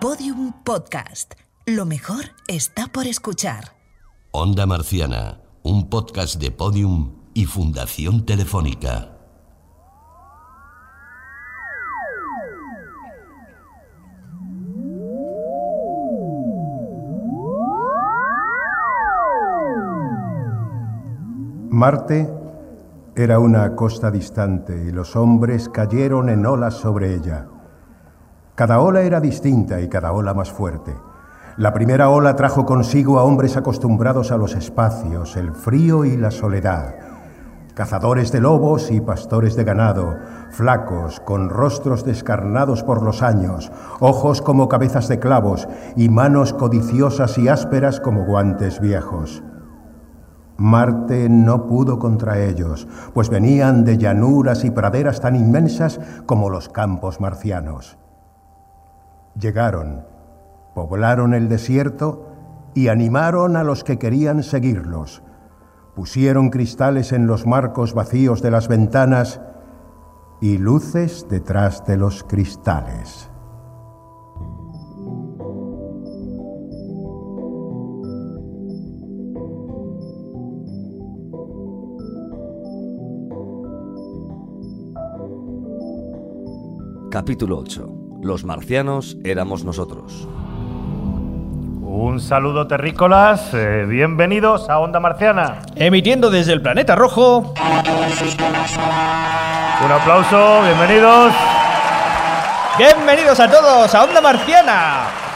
Podium Podcast. Lo mejor está por escuchar. Onda Marciana, un podcast de Podium y Fundación Telefónica. Marte era una costa distante y los hombres cayeron en olas sobre ella. Cada ola era distinta y cada ola más fuerte. La primera ola trajo consigo a hombres acostumbrados a los espacios, el frío y la soledad. Cazadores de lobos y pastores de ganado, flacos, con rostros descarnados por los años, ojos como cabezas de clavos y manos codiciosas y ásperas como guantes viejos. Marte no pudo contra ellos, pues venían de llanuras y praderas tan inmensas como los campos marcianos. Llegaron, poblaron el desierto y animaron a los que querían seguirlos. Pusieron cristales en los marcos vacíos de las ventanas y luces detrás de los cristales. Capítulo 8. Los marcianos éramos nosotros. Un saludo terrícolas, eh, bienvenidos a Onda Marciana. Emitiendo desde el planeta rojo. Un aplauso, bienvenidos. Bienvenidos a todos a Onda Marciana.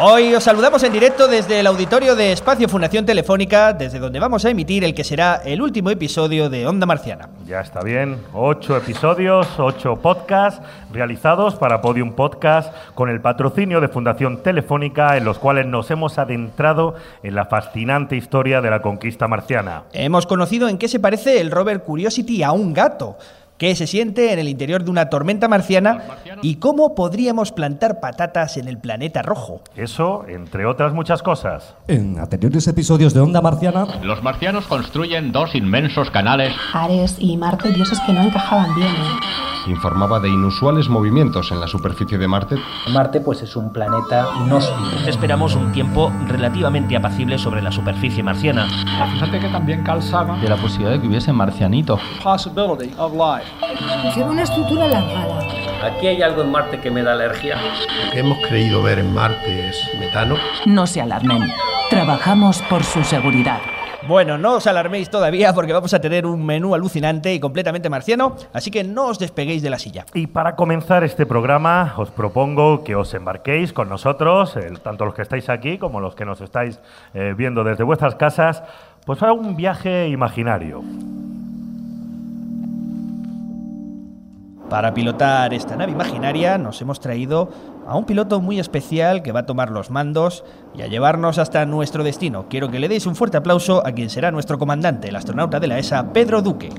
Hoy os saludamos en directo desde el auditorio de Espacio Fundación Telefónica, desde donde vamos a emitir el que será el último episodio de Onda Marciana. Ya está bien, ocho episodios, ocho podcasts realizados para Podium Podcast con el patrocinio de Fundación Telefónica en los cuales nos hemos adentrado en la fascinante historia de la conquista marciana. Hemos conocido en qué se parece el rover Curiosity a un gato, qué se siente en el interior de una tormenta marciana y cómo podríamos plantar patatas en el planeta rojo. Eso, entre otras muchas cosas. En anteriores episodios de Onda Marciana, Los marcianos construyen dos inmensos canales. Ares y Marte, dioses que no encajaban bien. ¿eh? informaba de inusuales movimientos en la superficie de Marte. Marte pues es un planeta inhóspito. Esperamos un tiempo relativamente apacible sobre la superficie marciana. Fíjate que también calzaba de la posibilidad de que hubiese marcianitos. Possibility of life. Lleva una estructura alargada. Aquí hay algo en Marte que me da alergia. Lo que hemos creído ver en Marte es metano. No se alarmen. Trabajamos por su seguridad. Bueno, no os alarméis todavía porque vamos a tener un menú alucinante y completamente marciano, así que no os despeguéis de la silla. Y para comenzar este programa, os propongo que os embarquéis con nosotros, el, tanto los que estáis aquí como los que nos estáis eh, viendo desde vuestras casas, pues a un viaje imaginario. Para pilotar esta nave imaginaria nos hemos traído a un piloto muy especial que va a tomar los mandos y a llevarnos hasta nuestro destino. Quiero que le deis un fuerte aplauso a quien será nuestro comandante, el astronauta de la ESA, Pedro Duque.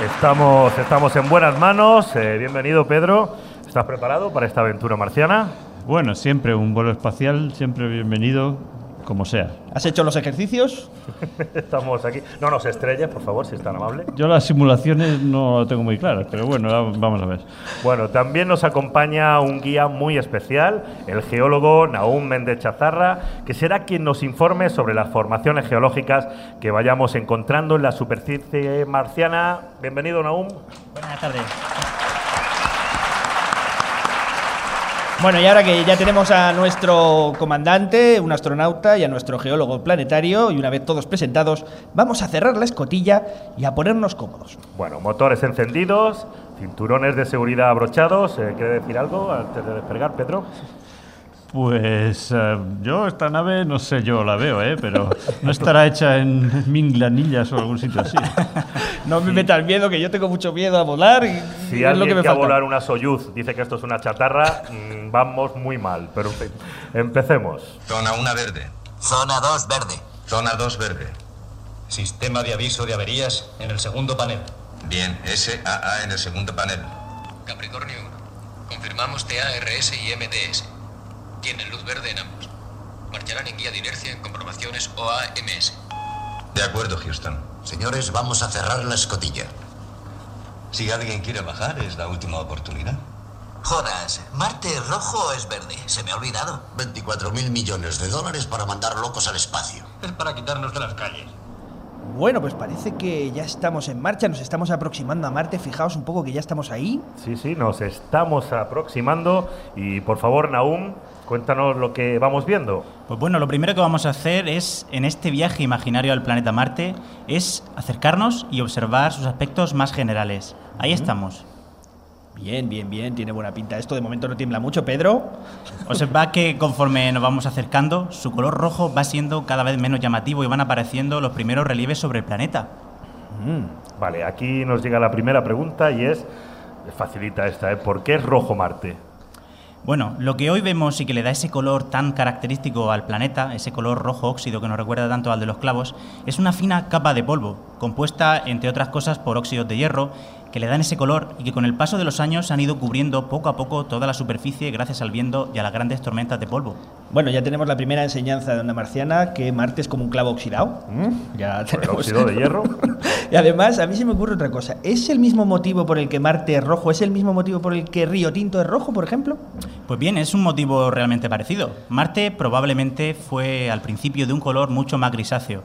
Estamos, estamos en buenas manos. Eh, bienvenido, Pedro. ¿Estás preparado para esta aventura marciana? Bueno, siempre un vuelo espacial, siempre bienvenido, como sea. ¿Has hecho los ejercicios? Estamos aquí. No nos estrelles, por favor, si es tan amable. Yo las simulaciones no lo tengo muy claras, pero bueno, vamos a ver. Bueno, también nos acompaña un guía muy especial, el geólogo Naum Méndez Chazarra, que será quien nos informe sobre las formaciones geológicas que vayamos encontrando en la superficie marciana. Bienvenido, Naum. Buenas tardes. Bueno, y ahora que ya tenemos a nuestro comandante, un astronauta y a nuestro geólogo planetario, y una vez todos presentados, vamos a cerrar la escotilla y a ponernos cómodos. Bueno, motores encendidos, cinturones de seguridad abrochados. Eh, ¿Quiere decir algo antes de despegar, Pedro? Pues uh, yo esta nave no sé, yo la veo, ¿eh? pero no estará hecha en minglanillas o algún sitio así. no me metas miedo, que yo tengo mucho miedo a volar. Y, si y alguien es lo que me que falta. a volar una Soyuz dice que esto es una chatarra, mmm, vamos muy mal. Pero en fin, empecemos. Zona 1 verde. Zona 2 verde. Zona 2 verde. Sistema de aviso de averías en el segundo panel. Bien, SAA en el segundo panel. Capricornio 1. Confirmamos TARS y MTS. Tienen luz verde en ambos. Marcharán en guía de inercia en comprobaciones OAMS. De acuerdo, Houston. Señores, vamos a cerrar la escotilla. Si alguien quiere bajar, es la última oportunidad. Jodas, ¿Marte es rojo o es verde? Se me ha olvidado. 24 mil millones de dólares para mandar locos al espacio. Es para quitarnos de las calles. Bueno, pues parece que ya estamos en marcha, nos estamos aproximando a Marte. Fijaos un poco que ya estamos ahí. Sí, sí, nos estamos aproximando. Y por favor, Naum, cuéntanos lo que vamos viendo. Pues bueno, lo primero que vamos a hacer es, en este viaje imaginario al planeta Marte, es acercarnos y observar sus aspectos más generales. Ahí estamos. Bien, bien, bien, tiene buena pinta. Esto de momento no tiembla mucho, Pedro. Observa que conforme nos vamos acercando, su color rojo va siendo cada vez menos llamativo y van apareciendo los primeros relieves sobre el planeta. Mm, vale, aquí nos llega la primera pregunta y es, facilita esta, ¿eh? ¿por qué es rojo Marte? Bueno, lo que hoy vemos y que le da ese color tan característico al planeta, ese color rojo óxido que nos recuerda tanto al de los clavos, es una fina capa de polvo, compuesta, entre otras cosas, por óxidos de hierro que le dan ese color y que con el paso de los años han ido cubriendo poco a poco toda la superficie gracias al viento y a las grandes tormentas de polvo. Bueno, ya tenemos la primera enseñanza de onda marciana, que Marte es como un clavo oxidado. ¿Mm? Ya tenemos. ¿El óxido de hierro? y además, a mí se me ocurre otra cosa. ¿Es el mismo motivo por el que Marte es rojo? ¿Es el mismo motivo por el que Río Tinto es rojo, por ejemplo? Pues bien, es un motivo realmente parecido. Marte probablemente fue al principio de un color mucho más grisáceo.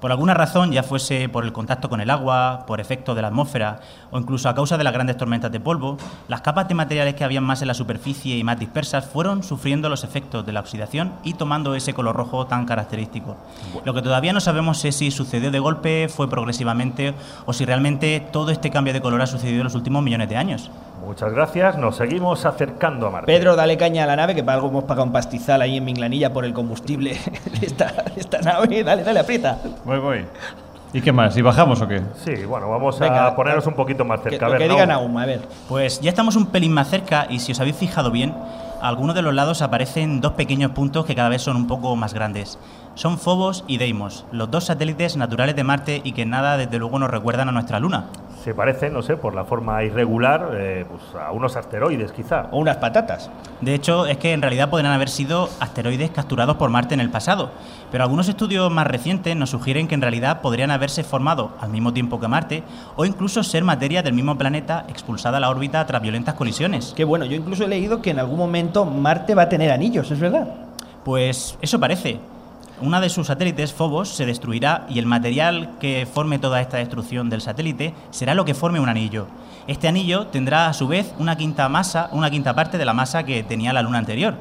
Por alguna razón, ya fuese por el contacto con el agua, por efecto de la atmósfera o incluso a causa de las grandes tormentas de polvo, las capas de materiales que habían más en la superficie y más dispersas fueron sufriendo los efectos de la oxidación y tomando ese color rojo tan característico. Lo que todavía no sabemos es si sucedió de golpe, fue progresivamente o si realmente todo este cambio de color ha sucedido en los últimos millones de años. Muchas gracias, nos seguimos acercando a Marte. Pedro, dale caña a la nave, que para algo hemos pagado un pastizal ahí en Minglanilla por el combustible de esta, de esta nave. Dale, dale, aprieta. Voy, voy. ¿Y qué más? ¿Y bajamos o qué? Sí, bueno, vamos a ponernos un poquito más cerca. Que, a ver, que digan aún, a ver. Pues ya estamos un pelín más cerca y si os habéis fijado bien, a algunos de los lados aparecen dos pequeños puntos que cada vez son un poco más grandes. Son Phobos y Deimos, los dos satélites naturales de Marte y que nada desde luego nos recuerdan a nuestra Luna. Se parecen, no sé, por la forma irregular, eh, pues a unos asteroides quizá. O unas patatas. De hecho, es que en realidad podrían haber sido asteroides capturados por Marte en el pasado. Pero algunos estudios más recientes nos sugieren que en realidad podrían haberse formado al mismo tiempo que Marte o incluso ser materia del mismo planeta expulsada a la órbita tras violentas colisiones. Qué bueno, yo incluso he leído que en algún momento Marte va a tener anillos, ¿es verdad? Pues eso parece. Una de sus satélites, Phobos, se destruirá y el material que forme toda esta destrucción del satélite será lo que forme un anillo. Este anillo tendrá a su vez una quinta masa, una quinta parte de la masa que tenía la luna anterior,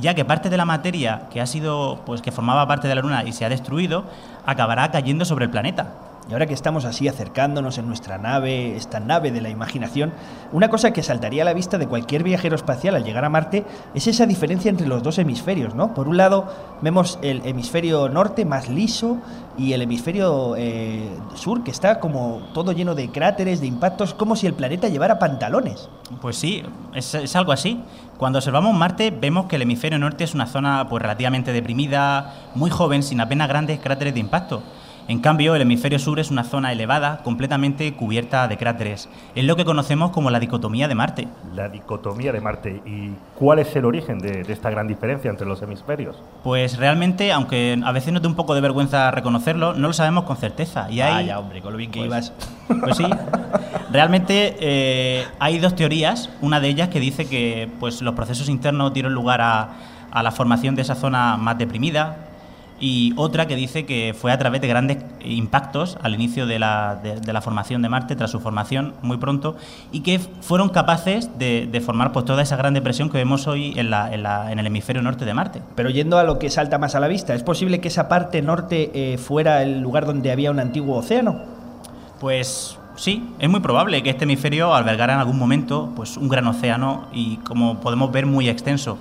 ya que parte de la materia que ha sido pues que formaba parte de la luna y se ha destruido acabará cayendo sobre el planeta. Y ahora que estamos así acercándonos en nuestra nave, esta nave de la imaginación, una cosa que saltaría a la vista de cualquier viajero espacial al llegar a Marte es esa diferencia entre los dos hemisferios, ¿no? Por un lado vemos el hemisferio norte más liso y el hemisferio eh, sur que está como todo lleno de cráteres, de impactos, como si el planeta llevara pantalones. Pues sí, es, es algo así. Cuando observamos Marte vemos que el hemisferio norte es una zona pues relativamente deprimida, muy joven, sin apenas grandes cráteres de impacto. En cambio, el hemisferio sur es una zona elevada, completamente cubierta de cráteres. Es lo que conocemos como la dicotomía de Marte. La dicotomía de Marte. ¿Y cuál es el origen de, de esta gran diferencia entre los hemisferios? Pues realmente, aunque a veces nos dé un poco de vergüenza reconocerlo, no lo sabemos con certeza. Y hay, Vaya, hombre, con lo bien que pues, ibas. Pues sí. Realmente eh, hay dos teorías. Una de ellas que dice que pues, los procesos internos dieron lugar a, a la formación de esa zona más deprimida, y otra que dice que fue a través de grandes impactos al inicio de la, de, de la formación de Marte, tras su formación muy pronto, y que fueron capaces de, de formar pues, toda esa gran depresión que vemos hoy en, la, en, la, en, el hemisferio norte de Marte. Pero yendo a lo que salta más a la vista, ¿es posible que esa parte norte eh, fuera el lugar donde había un antiguo océano? Pues sí, es muy probable que este hemisferio albergara en algún momento pues, un gran océano y, como podemos ver, muy extenso.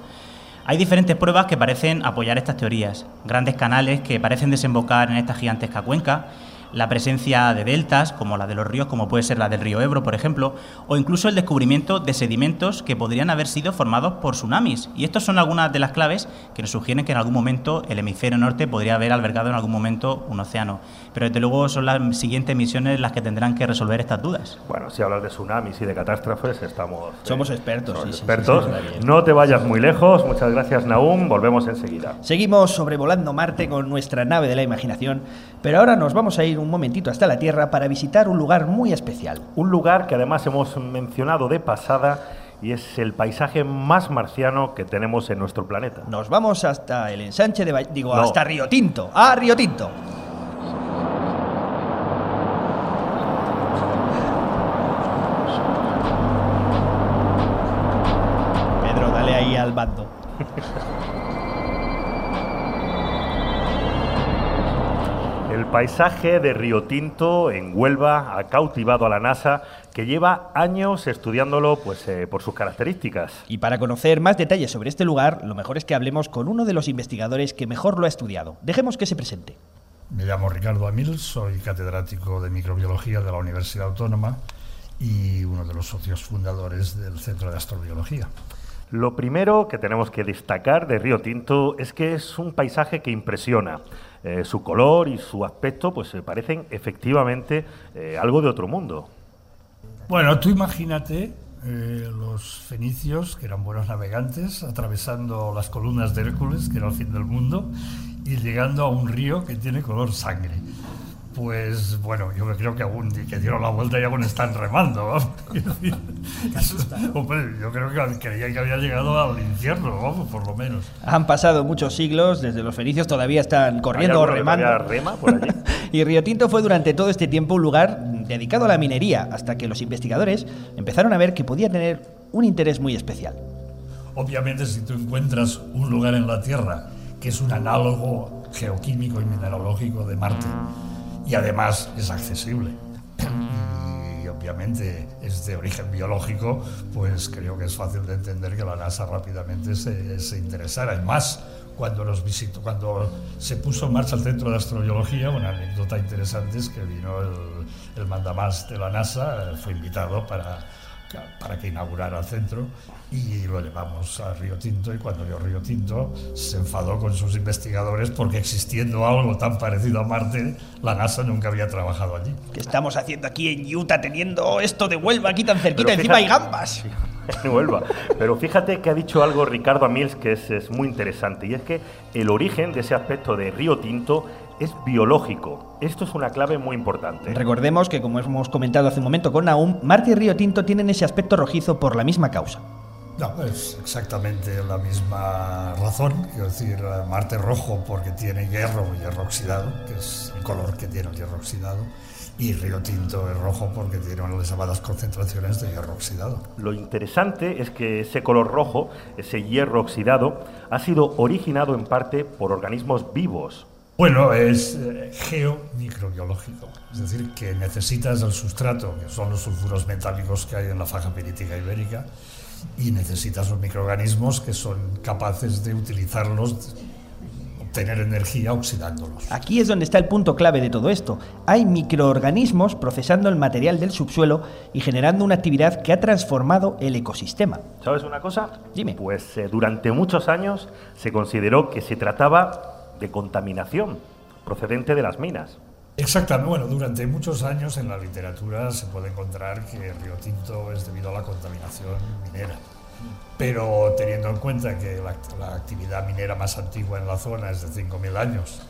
Hay diferentes pruebas que parecen apoyar estas teorías. Grandes canales que parecen desembocar en esta gigantesca cuenca, la presencia de deltas, como la de los ríos, como puede ser la del río Ebro, por ejemplo, o incluso el descubrimiento de sedimentos que podrían haber sido formados por tsunamis. Y estas son algunas de las claves que nos sugieren que en algún momento el hemisferio norte podría haber albergado en algún momento un océano. Pero desde luego son las siguientes misiones las que tendrán que resolver estas dudas. Bueno, si hablas de tsunamis y de catástrofes, estamos... Somos eh, expertos. Somos sí, expertos. Sí, sí, no te vayas muy lejos. Muchas gracias, Naum. Volvemos enseguida. Seguimos sobrevolando Marte con nuestra nave de la imaginación Pero ahora nos vamos a ir un momentito hasta la Tierra para visitar un lugar muy especial. Un lugar que además hemos mencionado de pasada y es el paisaje más marciano que tenemos en nuestro planeta. Nos vamos hasta el ensanche de... Digo, No. hasta Río Tinto. ¡Ah, Río Tinto! Paisaje de Río Tinto en Huelva ha cautivado a la NASA, que lleva años estudiándolo pues, eh, por sus características. Y para conocer más detalles sobre este lugar, lo mejor es que hablemos con uno de los investigadores que mejor lo ha estudiado. Dejemos que se presente. Me llamo Ricardo Amil, soy catedrático de microbiología de la Universidad Autónoma y uno de los socios fundadores del Centro de Astrobiología. Lo primero que tenemos que destacar de Río Tinto es que es un paisaje que impresiona. Eh, su color y su aspecto pues se parecen efectivamente eh, algo de otro mundo. Bueno, tú imagínate eh, los fenicios, que eran buenos navegantes, atravesando las columnas de Hércules, que era el fin del mundo, y llegando a un río que tiene color sangre. Pues bueno, yo creo que aún que dieron la vuelta y aún están remando. hombre, yo creo que creía que había llegado al infierno, vamos, por lo menos. Han pasado muchos siglos, desde los fenicios todavía están corriendo o remando. rema por allí? y Río Tinto fue durante todo este tiempo un lugar dedicado a la minería, hasta que los investigadores empezaron a ver que podía tener un interés muy especial. Obviamente, si tú encuentras un lugar en la Tierra que es un análogo geoquímico y mineralógico de Marte, y además es accesible, y obviamente es de origen biológico, pues creo que es fácil de entender que la NASA rápidamente se, se interesara. Y más cuando nos visitó, cuando se puso en marcha el Centro de Astrobiología, una anécdota interesante es que vino el, el mandamás de la NASA, fue invitado para para que inaugurara el centro y lo llevamos a Río Tinto y cuando vio Río Tinto se enfadó con sus investigadores porque existiendo algo tan parecido a Marte, la NASA nunca había trabajado allí. ¿Qué estamos haciendo aquí en Utah teniendo esto de Huelva aquí tan cerquita? Pero Encima hay gambas. en Huelva. Pero fíjate que ha dicho algo Ricardo Amils que es, es muy interesante y es que el origen de ese aspecto de Río Tinto es biológico. Esto es una clave muy importante. Recordemos que, como hemos comentado hace un momento con Naum, Marte y Río Tinto tienen ese aspecto rojizo por la misma causa. No, es exactamente la misma razón, quiero decir, eh, Marte rojo porque tiene hierro, hierro oxidado, que es el color que tiene el hierro oxidado, y Río Tinto es rojo porque tiene unas elevadas concentraciones de hierro oxidado. Lo interesante es que ese color rojo, ese hierro oxidado, ha sido originado en parte por organismos vivos. Bueno, es eh, geomicrobiológico, es decir, que necesitas el sustrato, que son los sulfuros metálicos que hay en la faja pirítica ibérica, y necesitas los microorganismos que son capaces de utilizarlos, obtener energía oxidándolos. Aquí es donde está el punto clave de todo esto. Hay microorganismos procesando el material del subsuelo y generando una actividad que ha transformado el ecosistema. ¿Sabes una cosa? Dime. Pues eh, durante muchos años se consideró que se trataba de contaminación procedente de las minas. Exactamente. Bueno, durante muchos años en la literatura se puede encontrar que Río Tinto es debido a la contaminación minera. Pero teniendo en cuenta que la, actividad minera más antigua en la zona es de 5.000 años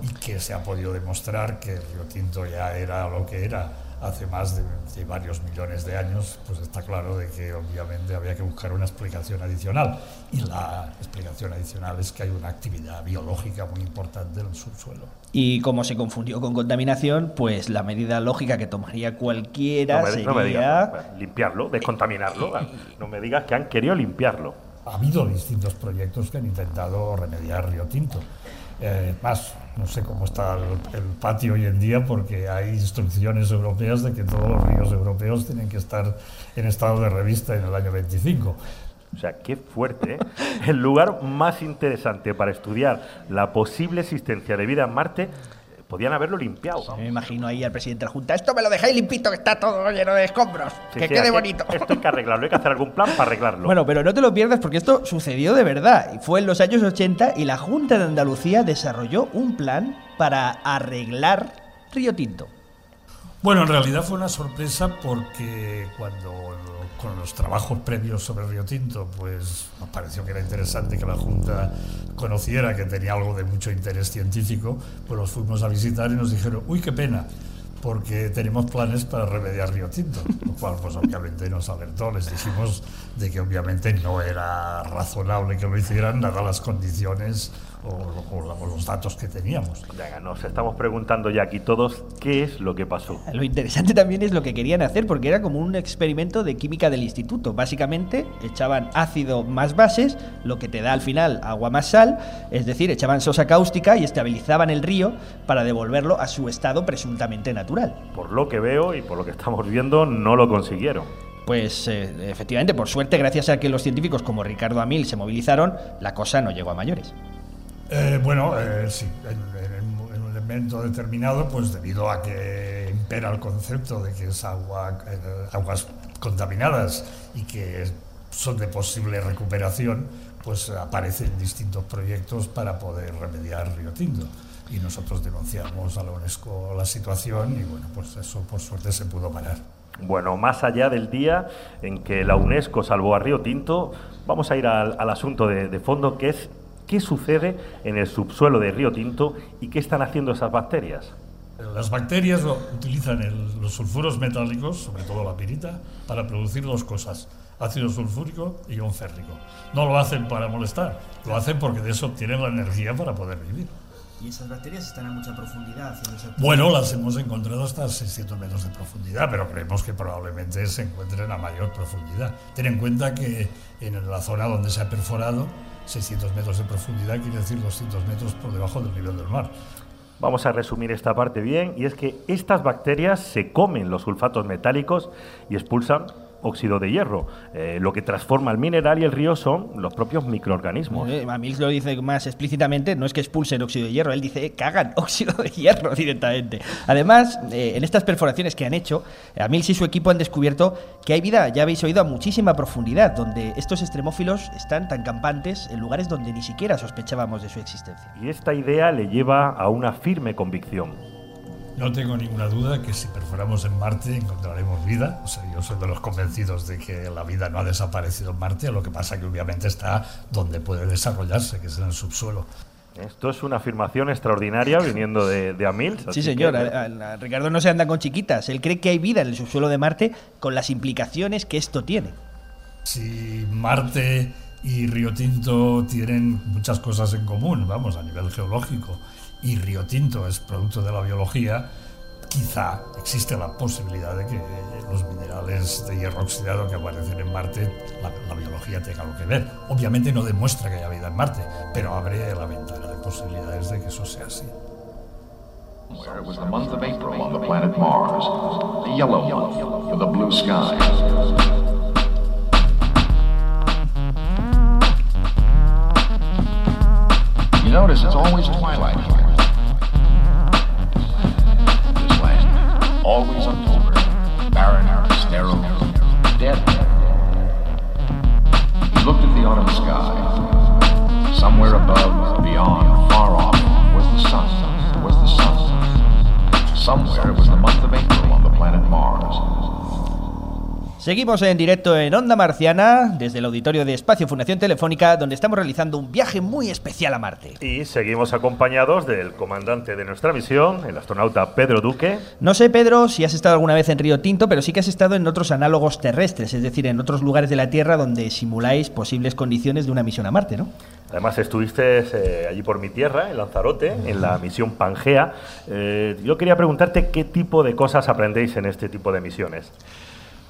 y que se ha podido demostrar que Río Tinto ya era lo que era hace más de, de varios millones de años, pues está claro de que obviamente había que buscar una explicación adicional. Y la explicación adicional es que hay una actividad biológica muy importante en el subsuelo. Y como se confundió con contaminación, pues la medida lógica que tomaría cualquiera No me, sería... no me digas, no, limpiarlo, descontaminarlo. No me digas que han querido limpiarlo. Ha habido distintos proyectos que han intentado remediar Río Tinto. Eh, más, no sé cómo está el, patio hoy en día porque hay instrucciones europeas de que todos los ríos europeos tienen que estar en estado de revista en el año 25. O sea, qué fuerte. ¿eh? El lugar más interesante para estudiar la posible existencia de vida en Marte, podían haberlo limpiado. Me imagino ahí al presidente de la Junta, esto me lo dejáis limpito, que está todo lleno de escombros, Sí, que sí, quede bonito. Esto hay que arreglarlo, hay que hacer algún plan para arreglarlo. Bueno, pero no te lo pierdas porque esto sucedió de verdad. Y fue en los años 80 y la Junta de Andalucía desarrolló un plan para arreglar Río Tinto. Bueno, en realidad fue una sorpresa porque cuando con los trabajos previos sobre Río Tinto, pues nos pareció que era interesante que la Junta conociera que tenía algo de mucho interés científico, pues los fuimos a visitar y nos dijeron, uy, qué pena, porque tenemos planes para remediar Río Tinto, lo cual pues obviamente nos alertó, les dijimos de que obviamente no era razonable que lo hicieran, dadas las condiciones o, o, o, los datos que teníamos. Venga, nos estamos preguntando ya aquí todos qué es lo que pasó. Lo interesante también es lo que querían hacer, porque era como un experimento de química del instituto. Básicamente echaban ácido más bases, lo que te da al final agua más sal, es decir, echaban sosa cáustica y estabilizaban el río para devolverlo a su estado presuntamente natural. Por lo que veo y por lo que estamos viendo, no lo consiguieron. Pues eh, efectivamente, por suerte, gracias a que los científicos como Ricardo Amil se movilizaron, la cosa no llegó a mayores. Eh, bueno, eh, sí, en, en, en, un elemento determinado, pues debido a que impera el concepto de que es agua, eh, aguas contaminadas y que son de posible recuperación, pues aparecen distintos proyectos para poder remediar Río Tinto. Y nosotros denunciamos a la UNESCO la situación y bueno, pues eso por suerte se pudo parar. Bueno, más allá del día en que la UNESCO salvó a Río Tinto, vamos a ir al, al asunto de, de fondo que es qué sucede en el subsuelo de Río Tinto y qué están haciendo esas bacterias. Las bacterias utilizan el, los sulfuros metálicos, sobre todo la pirita, para producir dos cosas, ácido sulfúrico y ion férrico. No lo hacen para molestar, lo hacen porque de eso obtienen la energía para poder vivir. ¿Y esas bacterias están a mucha profundidad? Bueno, las hemos encontrado hasta 600 metros de profundidad, pero creemos que probablemente se encuentren a mayor profundidad. Ten en cuenta que en la zona donde se ha perforado, 600 metros de profundidad quiere decir 200 metros por debajo del nivel del mar. Vamos a resumir esta parte bien, y es que estas bacterias se comen los sulfatos metálicos y expulsan óxido de hierro. Eh, lo que transforma el mineral y el río son los propios microorganismos. Eh, Amils lo dice más explícitamente, no es que expulsen óxido de hierro, él dice cagan óxido de hierro directamente. Además, eh, en estas perforaciones que han hecho, Amils y su equipo han descubierto que hay vida, ya habéis oído, a muchísima profundidad, donde estos extremófilos están tan campantes en lugares donde ni siquiera sospechábamos de su existencia. Y esta idea le lleva a una firme convicción. No tengo ninguna duda que si perforamos en Marte encontraremos vida. O sea, yo soy de los convencidos de que la vida no ha desaparecido en Marte, lo que pasa que obviamente está donde puede desarrollarse, que es en el subsuelo. Esto es una afirmación extraordinaria viniendo de, de Amil. Sí, señor. Que... A, a, a Ricardo no se anda con chiquitas. Él cree que hay vida en el subsuelo de Marte con las implicaciones que esto tiene. Si Marte y Río Tinto tienen muchas cosas en común, vamos, a nivel geológico, y Río Tinto es producto de la biología, quizá existe la posibilidad de que los minerales de hierro oxidado que aparecen en Marte, la, la, biología tenga algo que ver. Obviamente no demuestra que haya vida en Marte, pero abre la ventana de posibilidades de que eso sea así. Where was the month of April on the planet Mars? The yellow month with a blue sky. Notice it's always twilight here. Always October, barren, sterile, dead. He looked at the autumn sky. Somewhere above, beyond, far off, was the sun. Was the sun. Somewhere it was the month of April on the planet Mars. Seguimos en directo en Onda Marciana, desde el auditorio de Espacio Fundación Telefónica, donde estamos realizando un viaje muy especial a Marte. Y seguimos acompañados del comandante de nuestra misión, el astronauta Pedro Duque. No sé, Pedro, si has estado alguna vez en Río Tinto, pero sí que has estado en otros análogos terrestres, es decir, en otros lugares de la Tierra donde simuláis posibles condiciones de una misión a Marte, ¿no? Además, estuviste eh, allí por mi tierra, en Lanzarote, en la misión Pangea. Eh, yo quería preguntarte qué tipo de cosas aprendéis en este tipo de misiones.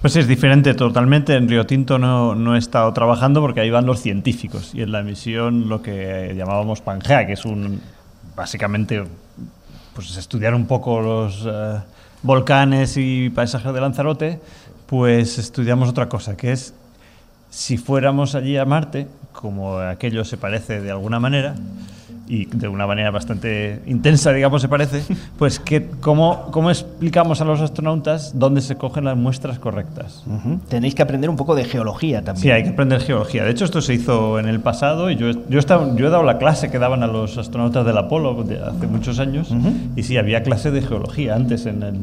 Pues es diferente totalmente. En Río Tinto no, no, he estado trabajando porque ahí van los científicos y en la misión lo que llamábamos Pangea, que es un básicamente pues estudiar un poco los uh, volcanes y paisajes de Lanzarote, pues estudiamos otra cosa, que es si fuéramos allí a Marte, como aquello se parece de alguna manera, y de una manera bastante intensa, digamos, se parece, pues que cómo, cómo explicamos a los astronautas dónde se cogen las muestras correctas. Uh -huh. Tenéis que aprender un poco de geología también. Sí, hay que aprender geología. De hecho, esto se hizo en el pasado y yo, yo, estaba, yo he dado la clase que daban a los astronautas del Apolo de hace muchos años uh -huh. y sí, había clase de geología antes en el,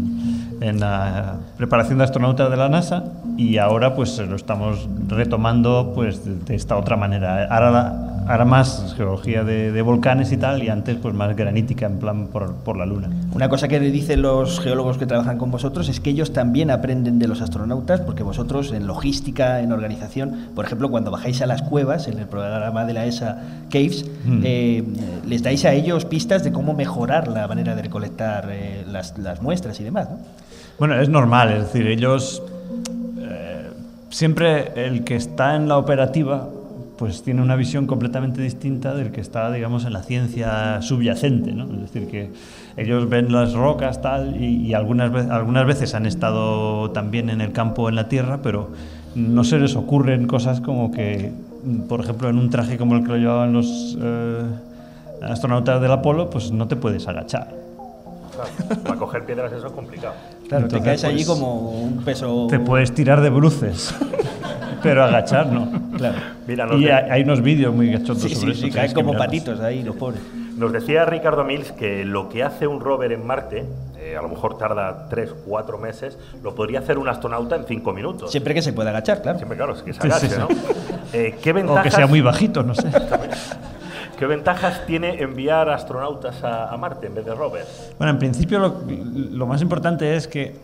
en la preparación de astronautas de la NASA y ahora pues lo estamos retomando pues de, de esta otra manera. Ahora, la- ahora más geología de, de volcanes y tal y antes pues más granítica en plan por, por la Luna. Una cosa que dicen los geólogos que trabajan con vosotros es que ellos también aprenden de los astronautas, porque vosotros en logística, en organización, por ejemplo, cuando bajáis a las cuevas, en el programa de la ESA Caves, Mm. eh, les dais a ellos pistas de cómo mejorar la manera de recolectar eh, las, las muestras y demás, ¿no? Bueno, es normal, es decir, ellos eh, siempre el que está en la operativa pues tiene una visión completamente distinta del que está, digamos, en la ciencia subyacente, ¿no? Es decir, que ellos ven las rocas tal y, y algunas, ve- algunas veces han estado también en el campo, en la tierra, pero no se les ocurren cosas como que, por ejemplo, en un traje como el que lo llevaban los eh, astronautas del Apolo, pues no te puedes agachar. Claro, para coger piedras eso es complicado. Claro, te Entonces, caes allí pues, como un peso... Te puedes tirar de bruces, pero agachar no. Claro. Mira, y de- hay, unos vídeos muy cachondos Sí, sobre sí, eso. sí, caen como patitos ahí, los pobres. Nos decía Ricardo Mills que lo que hace un rover en Marte, eh, a lo mejor tarda 3, 4 meses, lo podría hacer un astronauta en 5 minutos. Siempre que se pueda agachar, claro. Siempre, claro, es que se agache, sí, sí. ¿no? Eh, ¿qué O ventajas, que sea muy bajito, no sé. ¿Qué ventajas tiene enviar astronautas a, a Marte en vez de rovers? Bueno, en principio lo, lo más importante es que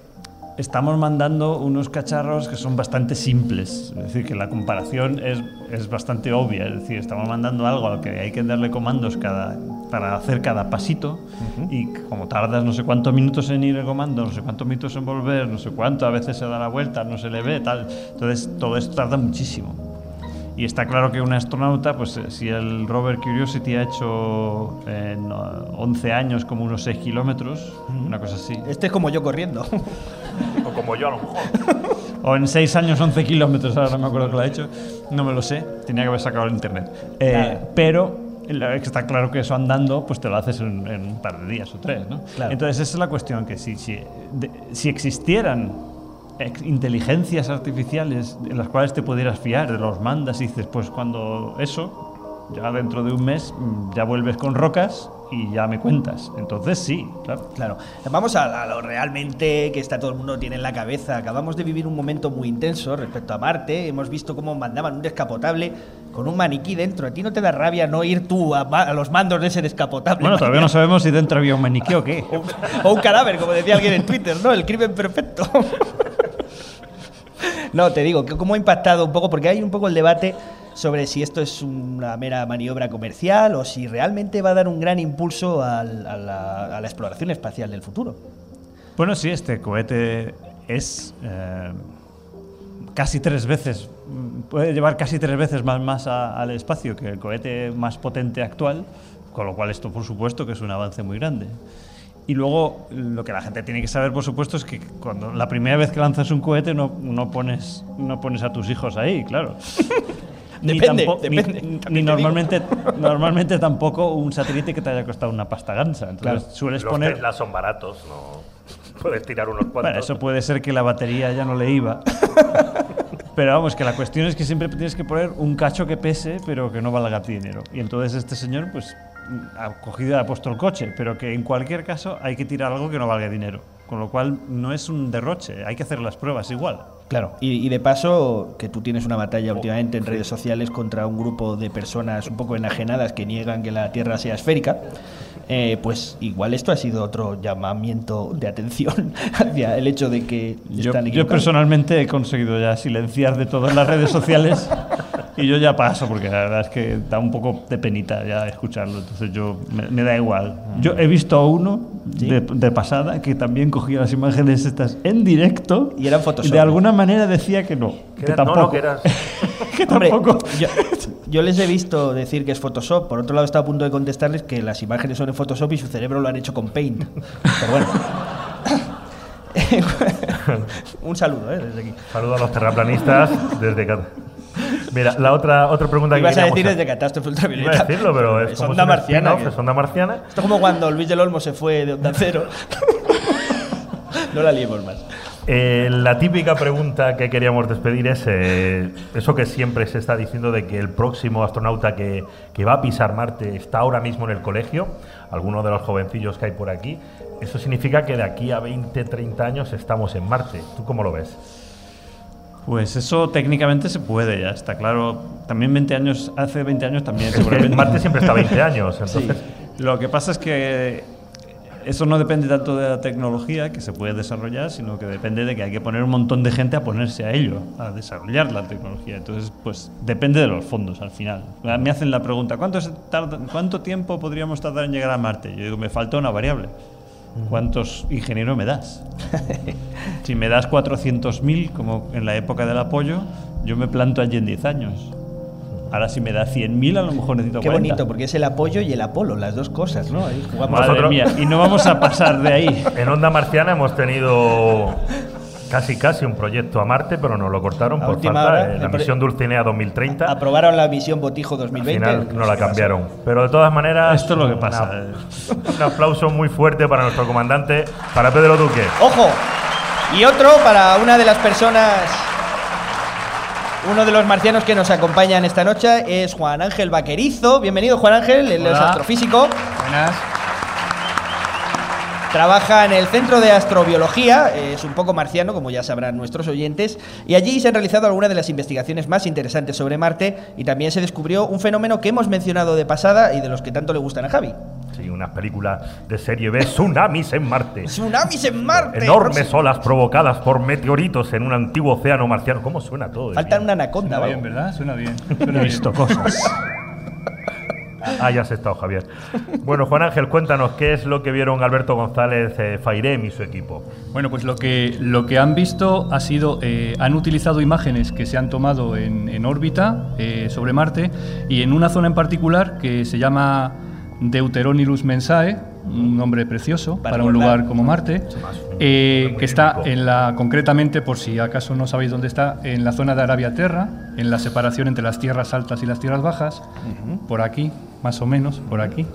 estamos mandando unos cacharros que son bastante simples. Es decir, que la comparación es, es bastante obvia. Es decir, estamos mandando algo al que hay que darle comandos cada, para hacer cada pasito. Y como tardas no sé cuántos minutos en ir el comando, no sé cuántos minutos en volver, no sé cuánto, a veces se da la vuelta, no se le ve, tal. Entonces, todo esto tarda muchísimo. Y está claro que un astronauta, pues eh, si el rover Curiosity ha hecho en uh, 11 años como unos 6 kilómetros, una cosa así, Este es como yo corriendo. O como yo a lo mejor. o en 6 años 11 kilómetros, ahora no me acuerdo que lo ha hecho, no me lo sé, tenía que haber sacado el internet. Eh, Claro. Pero está claro que eso andando, pues te lo haces en, en un par de días o tres, ¿no? Claro. Entonces esa es la cuestión, que si, si, de- si existieran ex- inteligencias artificiales en las cuales te pudieras fiar, los mandas y dices, pues cuando eso, ya dentro de un mes, mm, ya vuelves con rocas y ya me cuentas. Entonces sí, claro. Claro. Vamos a, a lo realmente que está todo el mundo tiene en la cabeza. Acabamos de vivir un momento muy intenso respecto a Marte. Hemos visto cómo mandaban un descapotable con un maniquí dentro. ¿A ti no te da rabia no ir tú a, a los mandos de ese descapotable? Bueno, todavía no sabemos si dentro había un maniquí o qué. O un cadáver, como decía alguien en Twitter, ¿no? El crimen perfecto. No, te digo, que cómo ha impactado un poco, porque hay un poco el debate sobre si esto es una mera maniobra comercial o si realmente va a dar un gran impulso a, la, exploración espacial del futuro. Bueno, sí, este cohete es eh, casi tres veces, puede llevar casi tres veces más al espacio que el cohete más potente actual, con lo cual esto por supuesto que es un avance muy grande. Y luego lo que la gente tiene que saber, por supuesto, es que cuando la primera vez que lanzas un cohete no, no pones, no pones a tus hijos ahí, claro. Depende, tampo- ni- depende, ni normalmente, normalmente tampoco un satélite que te haya costado una pasta gansa. Entonces Claro. sueles Los poner Tesla son baratos, no puedes tirar unos cuantos. bueno, eso puede ser que la batería ya no le iba. Pero vamos, que la cuestión es que siempre tienes que poner un cacho que pese, pero que no valga dinero. Y entonces este señor, pues, cogido y ha puesto el coche, pero que en cualquier caso hay que tirar algo que no valga dinero. Con lo cual no es un derroche, hay que hacer las pruebas igual. Claro. Y, y de paso, que tú tienes una batalla últimamente en redes sociales contra un grupo de personas un poco enajenadas que niegan que la Tierra sea esférica, eh, pues igual esto ha sido otro llamamiento de atención hacia el hecho de que Yo, están yo personalmente he conseguido ya silenciar de todas las redes sociales y yo ya paso porque la verdad es que da un poco de penita ya escucharlo, entonces yo me, me da igual. Yo he visto a uno de, de pasada que también cogía las imágenes estas en directo Y eran Photoshop. de alguna manera decía que no, Que que era- no, tampoco. no, que eras- que Hombre, tampoco. yo, yo les he visto decir que es Photoshop. Por otro lado, estado a punto de contestarles que las imágenes son en Photoshop y su cerebro lo han hecho con Paint. Pero bueno. un saludo, ¿eh? Desde aquí. Saludo a los terraplanistas desde Cat- Mira, la otra, otra pregunta que Ibas a decir hacer- desde Catástrofe Iba Ultravioleta. a decirlo, pero es, Es como onda un marciana. que- es onda marciana. Esto es como cuando Luis del Olmo se fue de Onda Cero. no la liemos más. Eh, la típica pregunta que queríamos despedir es eh, eso que siempre se está diciendo de que el próximo astronauta que, que va a pisar Marte está ahora mismo en el colegio, alguno de los jovencillos que hay por aquí. Eso significa que de aquí a 20, 30 años estamos en Marte. ¿Tú cómo lo ves? Pues eso técnicamente se puede, ya está claro. También 20 años, hace 20 años también seguramente. Marte siempre está 20 años, entonces. Sí. Lo que pasa es que eso no depende tanto de la tecnología que se puede desarrollar, sino que depende de que hay que poner un montón de gente a ponerse a ello, a desarrollar la tecnología. Entonces, pues depende de los fondos al final. Me hacen la pregunta, ¿cuánto, tarda, ¿cuánto tiempo podríamos tardar en llegar a Marte? Yo digo, me falta una variable. ¿Cuántos ingenieros me das? si me das 400.000, como en la época del apoyo, yo me planto allí en 10 años. Ahora si me da 100.000 a lo mejor necesito Qué 40. bonito, porque es el apoyo y el Apolo, las dos cosas, ¿no? Ahí jugamos. Madre mía, y no vamos a pasar de ahí. En Onda Marciana hemos tenido casi casi un proyecto a Marte, pero nos lo cortaron A por falta hora, la el misión Dulcinea 2030. Aprobaron la misión Botijo Al 2020. final no la cambiaron. Pero de todas maneras, Esto es lo que una- pasa. un aplauso muy fuerte para nuestro comandante, para Pedro Duque. ¡Ojo! Y otro para una de las personas. Uno de los marcianos que nos acompañan esta noche es Juan Ángel Vaquerizo. Bienvenido, Juan Ángel. Él es Hola. astrofísico. Buenas. Trabaja en el Centro de Astrobiología, es un poco marciano, como ya sabrán nuestros oyentes, y allí se han realizado algunas de las investigaciones más interesantes sobre Marte y también se descubrió un fenómeno que hemos mencionado de pasada y de los que tanto le gustan a Javi. Sí, una película de serie B, Tsunamis en Marte. ¡Tsunamis en Marte! Enormes olas provocadas por meteoritos en un antiguo océano marciano. ¿Cómo suena todo? Falta una anaconda, Suena bien, ¿verdad? Suena bien. He visto cosas. Ah, ya has estado, Javier. Bueno, Juan Ángel, cuéntanos qué es lo que vieron Alberto González eh, Fairem y su equipo. Bueno, pues lo que, lo que han visto ha sido, eh, han utilizado imágenes que se han tomado en, en órbita eh, sobre Marte y en una zona en particular que se llama Deuteronilus Mensae, un nombre precioso Para para, un lugar como Marte, eh, que está en la, concretamente, por si acaso no sabéis dónde está, en la zona de Arabia Terra, en la separación entre las tierras altas y las tierras bajas, por aquí, más o menos, por aquí.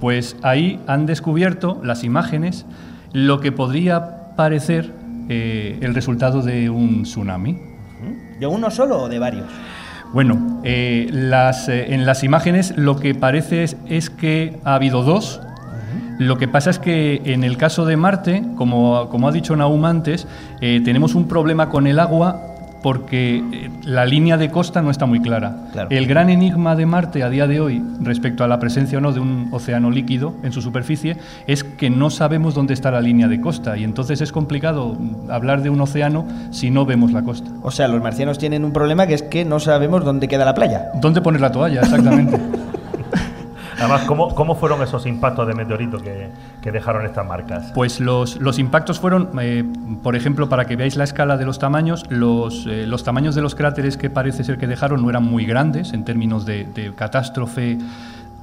Pues ahí han descubierto las imágenes lo que podría parecer eh, el resultado de un tsunami. ¿De uno solo o de varios? Bueno, eh, las, eh, en las imágenes lo que parece es, es que ha habido dos. Lo que pasa es que en el caso de Marte, como, como ha dicho Naum antes, eh, tenemos un problema con el agua porque eh, la línea de costa no está muy clara. Claro. El gran enigma de Marte a día de hoy respecto a la presencia o no de un océano líquido en su superficie es que no sabemos dónde está la línea de costa y entonces es complicado hablar de un océano si no vemos la costa. O sea, los marcianos tienen un problema que es que no sabemos dónde queda la playa. ¿Dónde poner la toalla? Exactamente. Además, ¿cómo, cómo fueron esos impactos de meteorito que, que dejaron estas marcas? Pues los, los impactos fueron, eh, por ejemplo, para que veáis la escala de los tamaños, los, eh, los tamaños de los cráteres que parece ser que dejaron no eran muy grandes en términos de, de catástrofe.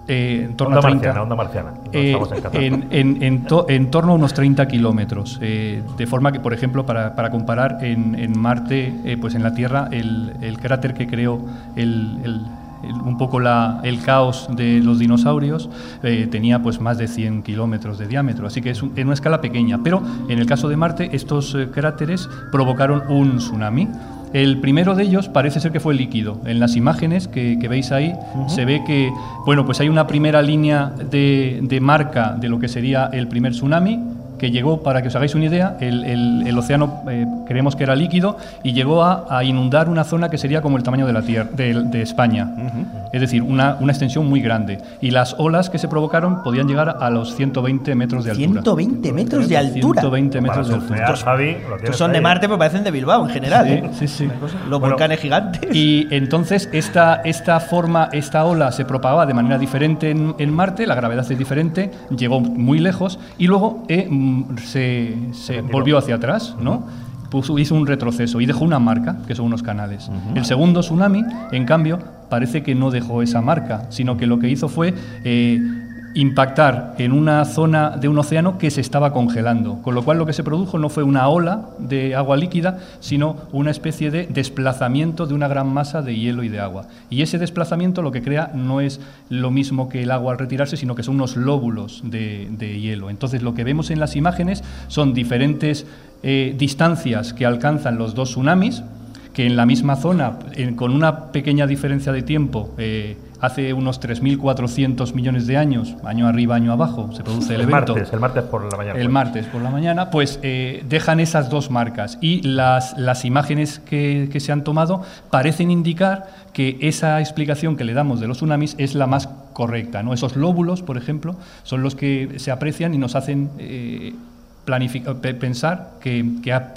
eh, en torno Onda a 30, marciana, onda marciana. Eh, en en, en- en to- en torno a unos 30 kilómetros. eh, de forma que, por ejemplo, para, para comparar en, en Marte, pues en la Tierra, el, el cráter que creó el- un poco la- el caos de los dinosaurios eh, tenía pues más de 100 kilómetros de diámetro. Así que es un- en una escala pequeña. Pero en el caso de Marte, estos eh, cráteres provocaron un tsunami. El primero de ellos parece ser que fue líquido. En las imágenes que, que veis ahí se ve que, bueno, pues hay una primera línea de, de marca de lo que sería el primer tsunami que llegó, para que os hagáis una idea, el, el- el océano eh, creemos que era líquido y llegó a, a inundar una zona que sería como el tamaño de la tierra, de, de España. Es decir, una, una extensión muy grande. Y las olas que se provocaron podían llegar a los 120 metros de altura. 120 metros de altura. 120 Para metros de altura. Javi, son de. Marte, pero parecen de Bilbao en general. ¿eh? Sí, sí, sí. Los Bueno, volcanes gigantes. Y entonces esta, esta forma, esta ola se propagaba de manera diferente en, en Marte, la gravedad es diferente, llegó muy lejos y luego eh, se, se volvió hacia atrás, ¿no? Puso- hizo un retroceso y dejó una marca, que son unos canales. El segundo tsunami, en cambio, parece que no dejó esa marca, sino que lo que hizo fue eh, impactar en una zona de un océano que se estaba congelando, con lo cual lo que se produjo no fue una ola de agua líquida, sino una especie de desplazamiento de una gran masa de hielo y de agua. Y ese desplazamiento lo que crea no es lo mismo que el agua al retirarse, sino que son unos lóbulos de, hielo. Entonces lo que vemos en las imágenes son diferentes eh, distancias que alcanzan los dos tsunamis, que en la misma zona, con una pequeña diferencia de tiempo, eh, hace unos 3.400 millones de años, año arriba, año abajo, se produce el, El evento. martes, el martes por la mañana. El pues. martes por la mañana, pues eh, dejan esas dos marcas y las, las imágenes que, que se han tomado parecen indicar que esa explicación que le damos de los tsunamis es la más correcta. ¿no? Esos lóbulos, por ejemplo, son los que se aprecian y nos hacen eh, pensar que, que ha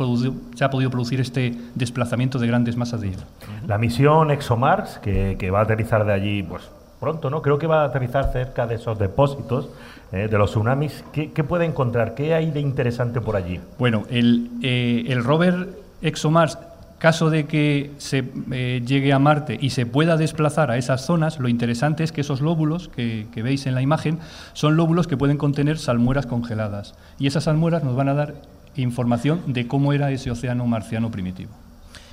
se ha podido producir este desplazamiento de grandes masas de hielo. La misión ExoMars, que, que va a aterrizar de allí pues pronto, ¿no? Creo que va a aterrizar cerca de esos depósitos eh, de los tsunamis. ¿Qué, qué puede encontrar? ¿Qué hay de interesante por allí? Bueno, el, eh, el rover ExoMars, caso de que se eh, llegue a Marte y se pueda desplazar a esas zonas, lo interesante es que esos lóbulos que, veis en la imagen son lóbulos que pueden contener salmueras congeladas. Y esas salmueras nos van a dar información de cómo era ese océano marciano primitivo.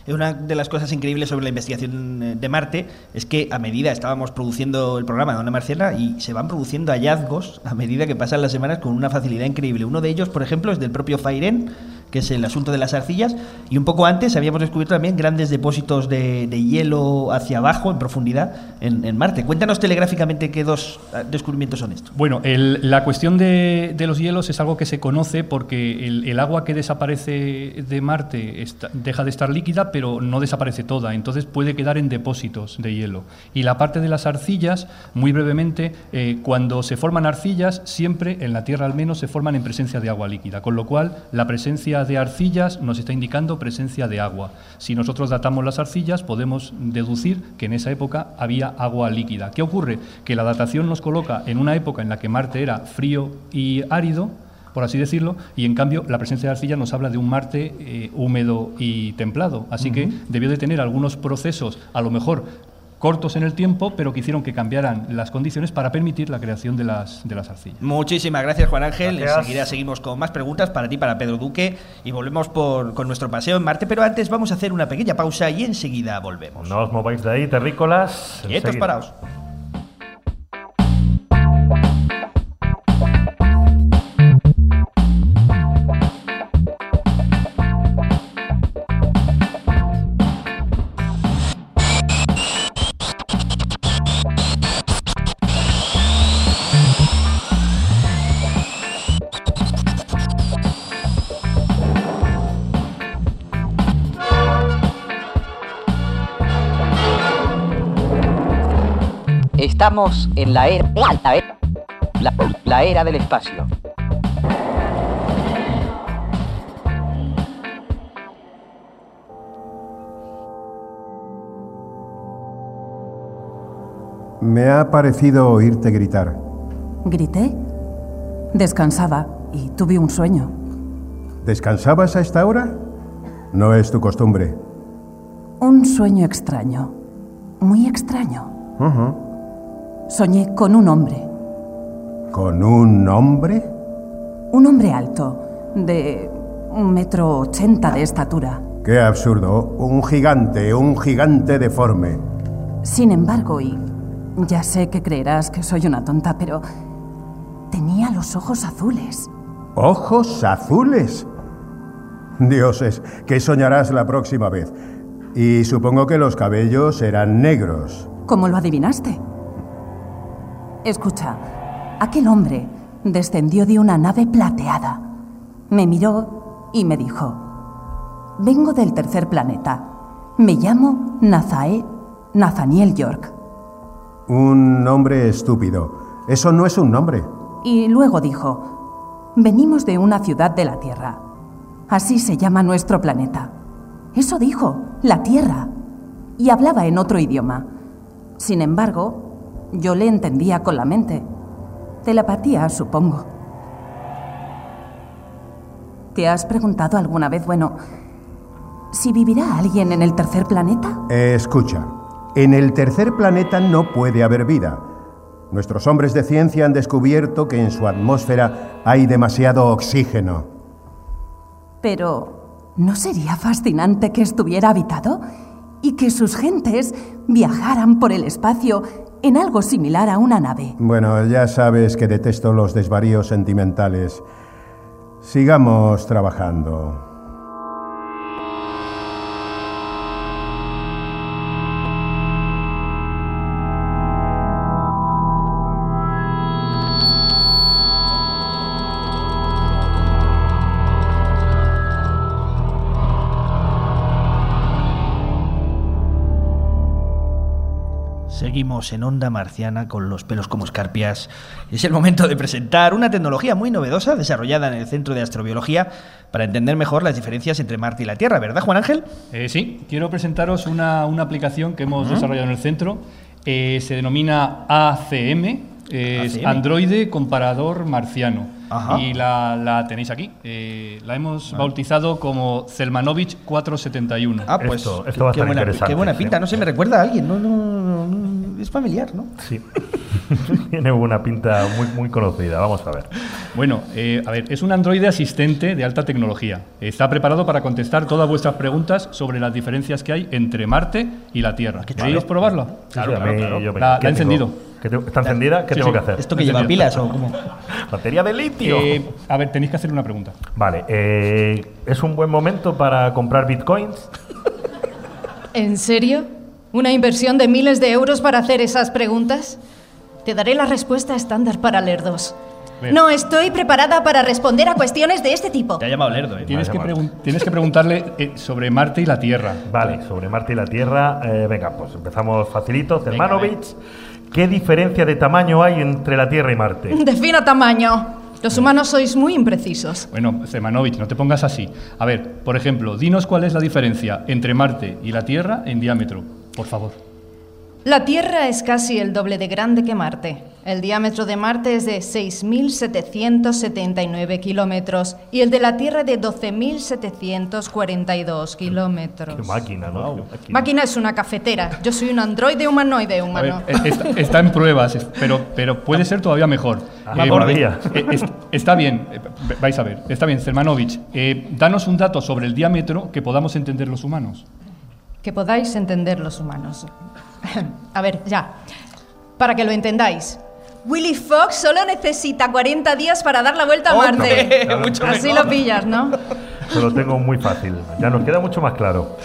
Una de las cosas increíbles sobre la investigación eh, de Marte es que a medida estábamos produciendo el programa de Onda Marciana y se van produciendo hallazgos a medida que pasan las semanas con una facilidad increíble. Uno de ellos, por ejemplo, es del propio Fairen, que es el asunto de las arcillas, y un poco antes habíamos descubierto también grandes depósitos de, de hielo hacia abajo, en profundidad, en, en Marte. Cuéntanos telegráficamente qué dos eh, descubrimientos son estos. Bueno, el- la cuestión de, de los hielos es algo que se conoce porque el, el agua que desaparece de Marte está- deja de estar líquida, pero no desaparece toda, entonces puede quedar en depósitos de hielo. Y la parte de las arcillas, muy brevemente, eh, cuando se forman arcillas, siempre, en la Tierra al menos, se forman en presencia de agua líquida, con lo cual la presencia de arcillas nos está indicando presencia de agua. Si nosotros datamos las arcillas, podemos deducir que en esa época había agua líquida. ¿Qué ocurre? Que la datación nos coloca en una época en la que Marte era frío y árido, por así decirlo, y en cambio la presencia de arcilla nos habla de un Marte eh, húmedo y templado. Así que debió de tener algunos procesos, a lo mejor cortos en el tiempo, pero que hicieron que cambiaran las condiciones para permitir la creación de las, de las arcillas. Muchísimas gracias, Juan Ángel. Gracias. Enseguida seguimos con más preguntas para ti, para Pedro Duque, y volvemos por, con nuestro paseo en Marte. Pero antes vamos a hacer una pequeña pausa y enseguida volvemos. No os mováis de ahí, terrícolas. Quietos paraos. Estamos en la era, la, era- la- la era del espacio. Me ha parecido oírte gritar. Grité. Descansaba y tuve un sueño. ¿Descansabas a esta hora? No es tu costumbre. Un sueño extraño. Muy extraño. Ujú. Soñé con un hombre. ¿Con un hombre? Un hombre alto, de un metro ochenta de estatura. Qué absurdo. Un gigante, un gigante deforme. Sin embargo, y ya sé que creerás que soy una tonta, pero tenía los ojos azules. ¿Ojos azules? Dioses, ¿qué soñarás la próxima vez? Y supongo que los cabellos eran negros. ¿Cómo lo adivinaste? Escucha, aquel hombre descendió de una nave plateada. Me miró y me dijo, vengo del tercer planeta. Me llamo Nazae Nathaniel York. Un nombre estúpido. Eso no es un nombre. Y luego dijo, venimos de una ciudad de la Tierra. Así se llama nuestro planeta. Eso dijo, la Tierra. Y hablaba en otro idioma. Sin embargo, yo le entendía con la mente. Telepatía, supongo. ¿Te has preguntado alguna vez, bueno, si vivirá alguien en el tercer planeta? Escucha, en el tercer planeta no puede haber vida. Nuestros hombres de ciencia han descubierto que en su atmósfera hay demasiado oxígeno. Pero, ¿no sería fascinante que estuviera habitado? Y que sus gentes viajaran por el espacio en algo similar a una nave. Bueno, ya sabes que detesto los desvaríos sentimentales. Sigamos trabajando. Seguimos en onda marciana con los pelos como escarpias. Es el momento de presentar una tecnología muy novedosa desarrollada en el Centro de Astrobiología para entender mejor las diferencias entre Marte y la Tierra, ¿verdad, Juan Ángel? Eh, sí, quiero presentaros una, una aplicación que hemos desarrollado en el centro. Eh, se denomina ACM, es ACM. Androide Comparador Marciano. Ajá. Y la, la tenéis aquí. Eh, la hemos bautizado como Zelmanovich 471. Ah, pues Esto- qué- esto va a qué, estar buena, interesante, qué buena sí. pinta. No sé, me recuerda a alguien. No, no, no, es familiar, ¿no? Sí. Tiene una pinta muy, muy conocida. Vamos a ver. Bueno, eh, a ver, es un androide asistente de alta tecnología. Está preparado para contestar todas vuestras preguntas sobre las diferencias que hay entre Marte y la Tierra. Ah, ¿Queréis probarla? Sí, claro, sí, claro, mí, La, la encendido. ¿Está encendida? ¿Qué sí, tengo que hacer? ¿Esto que lleva pilas o cómo? ¿Batería de litio? Eh, a ver, tenéis que hacer una pregunta. Vale. Eh, ¿Es un buen momento para comprar bitcoins? ¿En serio? ¿Una inversión de miles de euros para hacer esas preguntas? Te daré la respuesta estándar para LER 2. No estoy preparada para responder a cuestiones de este tipo. Te ha llamado Lerdo, ¿eh? Tienes, que, preguntarle eh, sobre Marte y la Tierra. Vale, sobre Marte y la Tierra. Eh, venga, pues empezamos facilito. Cermanovich, ¿qué diferencia de tamaño hay entre la Tierra y Marte? Defina tamaño. Los humanos sois muy imprecisos. Bueno, Zemanovich, no te pongas así. A ver, por ejemplo, dinos cuál es la diferencia entre Marte y la Tierra en diámetro, por favor. La Tierra es casi el doble de grande que Marte. El diámetro de Marte es de 6.779 kilómetros y el de la Tierra de 12.742 kilómetros. Qué máquina, ¿no? Máquina. Máquina es una cafetera. Yo soy un androide humanoide ver, humano. eh, está, está en pruebas, pero, pero puede ser todavía mejor. Ah, eh, es- está bien, eh, vais a ver, está bien, Zelmanovich. eh, danos un dato sobre el diámetro que podamos entender los humanos. Que podáis entender los humanos. A ver, ya. Para que lo entendáis. Willy Fox solo necesita 40 días para dar la vuelta a Marte. Mucho Así mejor. lo pillas, ¿no? Se lo tengo muy fácil. Ya nos queda mucho más claro.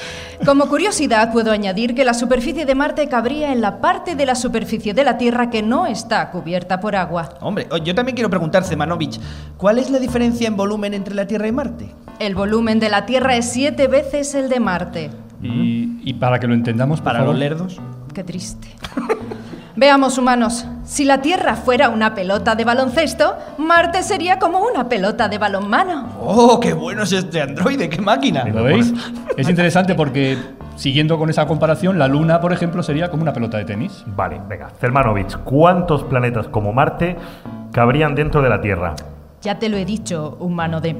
Como curiosidad, puedo añadir que la superficie de Marte cabría en la parte de la superficie de la Tierra que no está cubierta por agua. Hombre, oh, yo también quiero preguntar, Zemanovich, ¿cuál es la diferencia en volumen entre la Tierra y Marte? El volumen de la Tierra es siete veces el de Marte. Y, y para que lo entendamos, por Para favor, los lerdos. Qué triste. Veamos, humanos. Si la Tierra fuera una pelota de baloncesto, Marte sería como una pelota de balonmano. ¡Oh, qué bueno es este androide! ¡Qué máquina! ¿Lo veis? Es interesante porque, siguiendo con esa comparación, la Luna, por ejemplo, sería como una pelota de tenis. Vale, venga. Zelmanovich, ¿cuántos planetas como Marte cabrían dentro de la Tierra? Ya te lo he dicho, humano de.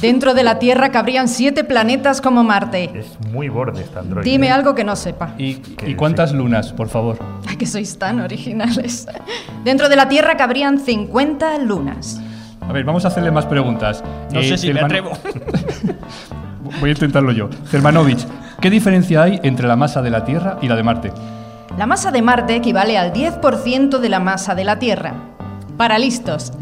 Dentro de la Tierra cabrían siete planetas como Marte. Es muy borde este androide. Dime algo que no sepa. ¿Y, y cuántas lunas, por favor? Ay, que sois tan originales. Dentro de la Tierra cabrían 50 lunas. A ver, vamos a hacerle más preguntas. No sé si me atrevo. Voy a intentarlo yo. Zelmanovich, ¿qué diferencia hay entre la masa de la Tierra y la de Marte? La masa de Marte equivale al 10% de la masa de la Tierra. Para listos,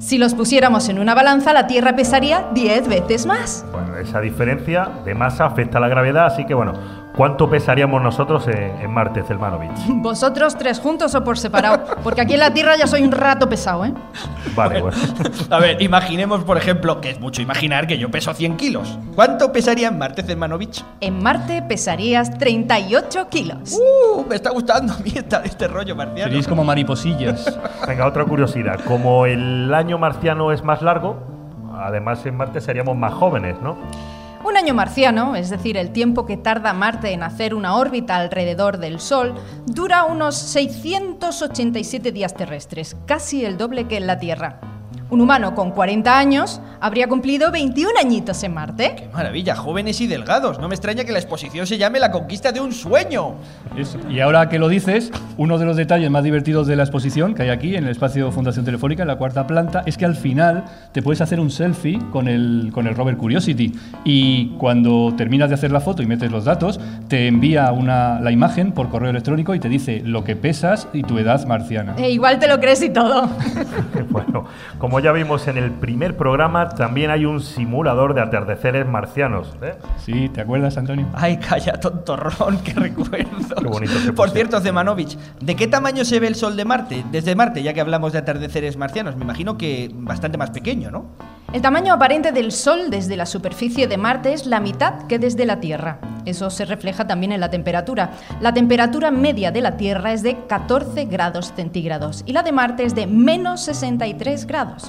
si los pusiéramos en una balanza, la Tierra pesaría 10 veces más. Bueno, esa diferencia de masa afecta a la gravedad, así que bueno, ¿cuánto pesaríamos nosotros en, en Marte, Zelmanovich? Vosotros tres juntos o por separado, porque aquí en la Tierra ya soy un rato pesado, ¿eh? Vale, bueno. A ver, imaginemos, por ejemplo, que es mucho imaginar que yo peso 100 kilos. ¿Cuánto pesaría en Marte, Zemanovich? En Marte pesarías 38 kilos. ¡Uh! Me está gustando a mí esta- este rollo marciano. Seréis como mariposillas. Venga, otra curiosidad. Como el año marciano es más largo, además en Marte seríamos más jóvenes, ¿no? Un año marciano, es decir, el tiempo que tarda Marte en hacer una órbita alrededor del Sol, dura unos 687 días terrestres, casi el doble que en la Tierra. Un humano con 40 años habría cumplido 21 añitos en Marte. ¡Qué maravilla! Jóvenes y delgados. No me extraña que la exposición se llame La conquista de un sueño. Eso. Y ahora que lo dices, uno de los detalles más divertidos de la exposición que hay aquí en el espacio Fundación Telefónica, en la cuarta planta, es que al final te puedes hacer un selfie con el, con el rover Curiosity. Y cuando terminas de hacer la foto y metes los datos, te envía una, la imagen por correo electrónico y te dice lo que pesas y tu edad marciana. E igual te lo crees y todo. Bueno, como ya vimos en el primer programa, también hay un simulador de atardeceres marcianos. ¿eh? Sí, ¿te acuerdas, Antonio? Ay, calla, tontorrón, qué recuerdo. Qué bonito Por cierto, Zemanovich, ¿de qué tamaño se ve el Sol de Marte? Desde Marte, ya que hablamos de atardeceres marcianos. Me imagino que bastante más pequeño, ¿no? El tamaño aparente del Sol desde la superficie de Marte es la mitad que desde la Tierra. Eso se refleja también en la temperatura. La temperatura media de la Tierra es de 14 grados centígrados y la de Marte es de menos 63 grados.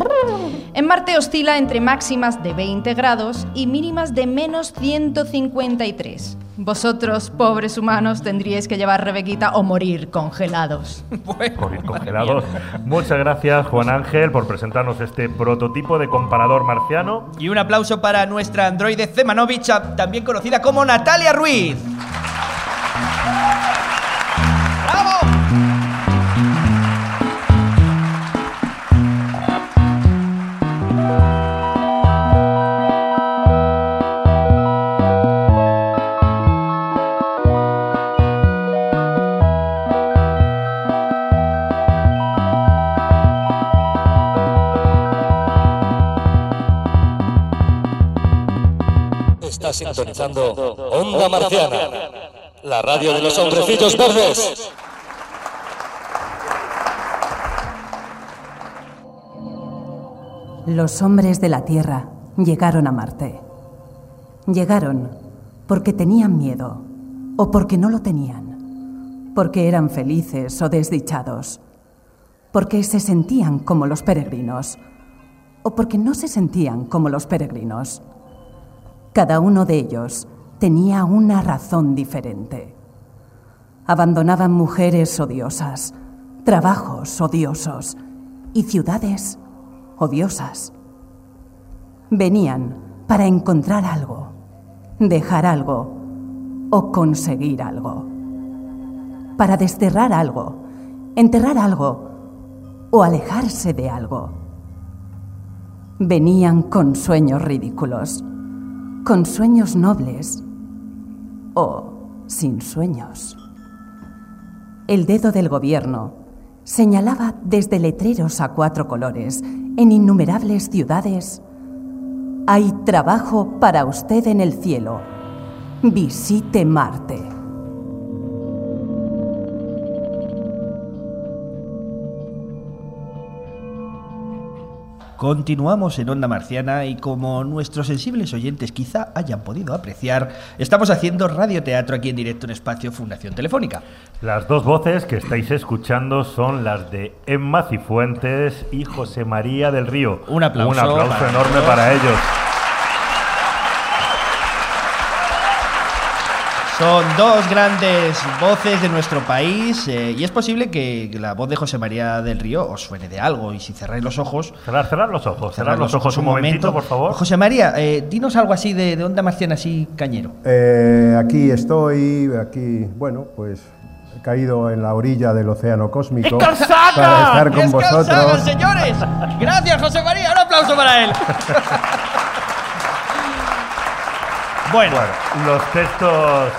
En Marte oscila entre máximas de 20 grados y mínimas de menos 153. Vosotros, pobres humanos, tendríais que llevar Rebequita o morir congelados. Morir congelados. Muchas gracias, Juan Ángel, por presentarnos este prototipo de comparador marciano. Y un aplauso para nuestra androide Zemanovich, también conocida como Natalia Ruiz. Está sintonizando Onda Marciana, la radio de los hombrecillos verdes. Los hombres de la Tierra llegaron a Marte. Llegaron porque tenían miedo o porque no lo tenían, porque eran felices o desdichados, porque se sentían como los peregrinos o porque no se sentían como los peregrinos. Cada uno de ellos tenía una razón diferente. Abandonaban mujeres odiosas, trabajos odiosos y ciudades odiosas. Venían para encontrar algo, dejar algo o conseguir algo. Para desterrar algo, enterrar algo o alejarse de algo. Venían con sueños ridículos, con sueños nobles o sin sueños. El dedo del gobierno señalaba desde letreros a cuatro colores en innumerables ciudades. Hay trabajo para usted en el cielo. Visite Marte. Continuamos en Onda Marciana y como nuestros sensibles oyentes quizá hayan podido apreciar, estamos haciendo radioteatro aquí en directo en Espacio Fundación Telefónica. Las dos voces que estáis escuchando son las de Emma Cifuentes y José María del Río. Un aplauso Un aplauso para enorme para ellos. Son dos grandes voces de nuestro país eh, y es posible que la voz de José María del Río os suene de algo y si cerráis los ojos... Cerrar, cerrar los ojos, cerrar los ojos un momentito, por favor. José María, eh, dinos algo así de, de Onda Marciana, así cañero. Eh, aquí estoy, aquí, bueno, pues he caído en la orilla del océano cósmico para estar con ¡Es vosotros. Carl Sagan, señores! Gracias, José María, un aplauso para él. Bueno, los textos,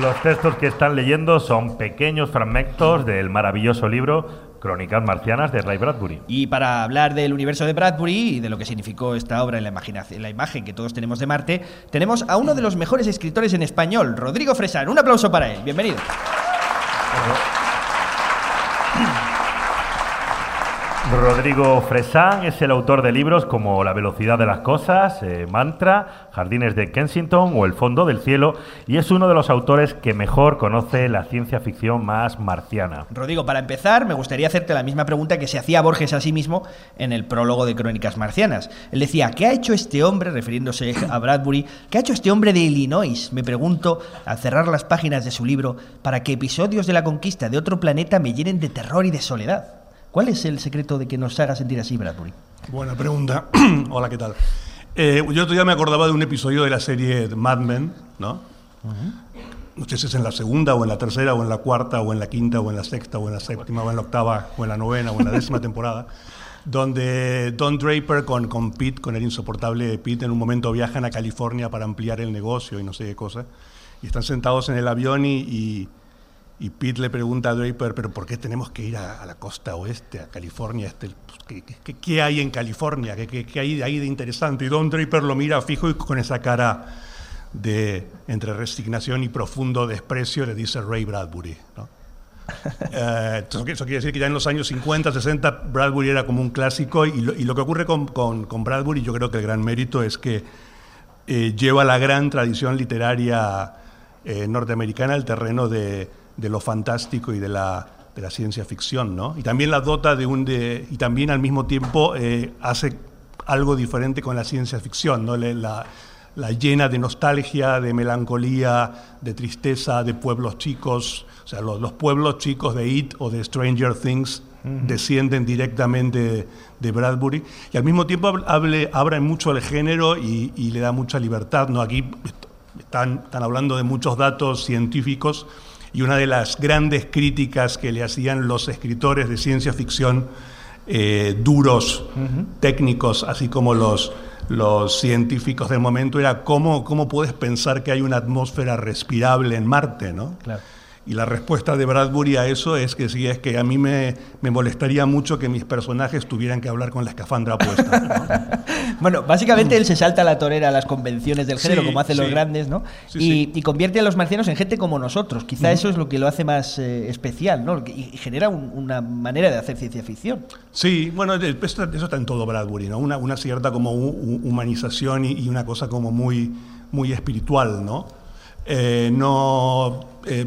los textos que están leyendo son pequeños fragmentos del maravilloso libro Crónicas Marcianas de Ray Bradbury. Y para hablar del universo de Bradbury y de lo que significó esta obra en la, imaginación, en la imagen que todos tenemos de Marte, tenemos a uno de los mejores escritores en español, Rodrigo Fresán. Un aplauso para él. Bienvenido. Rodrigo Fresán es el autor de libros como La velocidad de las cosas, eh, Mantra, Jardines de Kensington o El fondo del cielo y es uno de los autores que mejor conoce la ciencia ficción más marciana. Rodrigo, para empezar, me gustaría hacerte la misma pregunta que se hacía Borges a sí mismo en el prólogo de Crónicas Marcianas. Él decía, ¿qué ha hecho este hombre, refiriéndose a Bradbury, qué ha hecho este hombre de Illinois? Me pregunto, al cerrar las páginas de su libro, para que episodios de la conquista de otro planeta me llenen de terror y de soledad. ¿Cuál es el secreto de que nos haga sentir así, Bradbury? Buena pregunta. Hola, ¿qué tal? Eh, yo otro día me acordaba de un episodio de la serie Mad Men, ¿no? No sé si es en la segunda o en la tercera o en la cuarta o en la quinta o en la sexta o en la séptima o en la octava o en la novena o en la décima temporada, donde Don Draper con, con Pete, con el insoportable Pete, en un momento viajan a California para ampliar el negocio y no sé qué cosa, y están sentados en el avión y, y, y Pete le pregunta a Draper, pero ¿por qué tenemos que ir a, a la costa oeste, a California? Este, pues, ¿qué, qué, qué hay en California? ¿Qué, hay de ahí de interesante? Y Don Draper lo mira fijo y con esa cara de entre resignación y profundo desprecio le dice Ray Bradbury. ¿no? Eh, eso, eso quiere decir que ya en los años 50, 60, Bradbury era como un clásico y lo, y lo que ocurre con, con, con, Bradbury, yo creo que el gran mérito es que eh, lleva la gran tradición literaria eh, norteamericana al terreno de, de, lo fantástico y de la, de la ciencia ficción, ¿no? Y también la dota de un... De, y también al mismo tiempo hace algo diferente con la ciencia ficción, ¿no? La, la llena de nostalgia, de melancolía, de tristeza, de pueblos chicos. O sea, los, los pueblos chicos de It o de Stranger Things uh -huh. descienden directamente de Bradbury y al mismo tiempo hable, abre mucho el género y, y, le da mucha libertad. ¿no? Aquí están, están hablando de muchos datos científicos y una de las grandes críticas que le hacían los escritores de ciencia ficción eh, duros, uh -huh. técnicos, así como los los científicos del momento era cómo, cómo puedes pensar que hay una atmósfera respirable en Marte, ¿no? Claro. Y la respuesta de Bradbury a eso es que sí, es que a mí me, me molestaría mucho que mis personajes tuvieran que hablar con la escafandra puesta. ¿no? bueno, básicamente él se salta a la torera a las convenciones del género, Sí, como hacen sí. los grandes, ¿no? Sí, y, y convierte a los marcianos en gente como nosotros. Quizá eso es lo que lo hace más eh, especial, ¿no? Y y genera un- una manera de hacer ciencia ficción. Sí, bueno, eso, eso está en todo Bradbury, ¿no? Una, una cierta como hu- hu- humanización y, y una cosa como muy, muy espiritual, ¿no? Eh, no eh,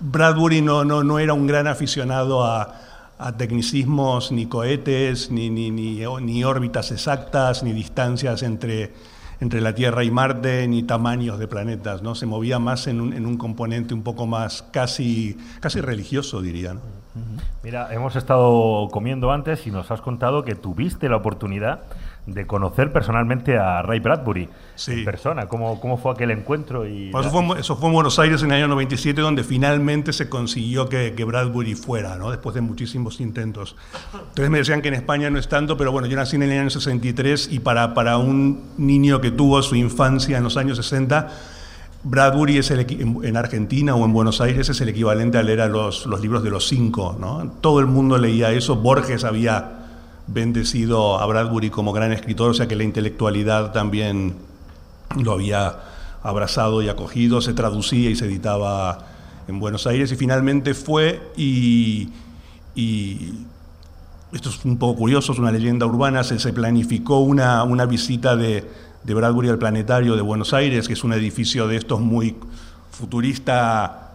Bradbury no, no, no era un gran aficionado a, a tecnicismos, ni cohetes, ni, ni, ni, ni órbitas exactas, ni distancias entre, entre la Tierra y Marte, ni tamaños de planetas, ¿no? Se movía más en un, en un componente un poco más casi, casi religioso, diría. Mira, hemos estado comiendo antes y nos has contado que tuviste la oportunidad de conocer personalmente a Ray Bradbury en persona. ¿Cómo, ¿Cómo fue aquel encuentro? Y Pues eso, fue, eso fue en Buenos Aires en el año 97, donde finalmente se consiguió que, que Bradbury fuera, ¿no? después de muchísimos intentos. Entonces me decían que en España no es tanto, pero bueno, yo nací en el año 63 y para, para un niño que tuvo su infancia en los años 60, Bradbury es el, en Argentina o en Buenos Aires es el equivalente a leer a los, los libros de los cinco. ¿no? Todo el mundo leía eso. Borges había bendecido a Bradbury como gran escritor, o sea que la intelectualidad también lo había abrazado y acogido, se traducía y se editaba en Buenos Aires y finalmente fue y, y esto es un poco curioso, es una leyenda urbana, se, se planificó una, una visita de, de Bradbury al Planetario de Buenos Aires, que es un edificio de estos muy futurista,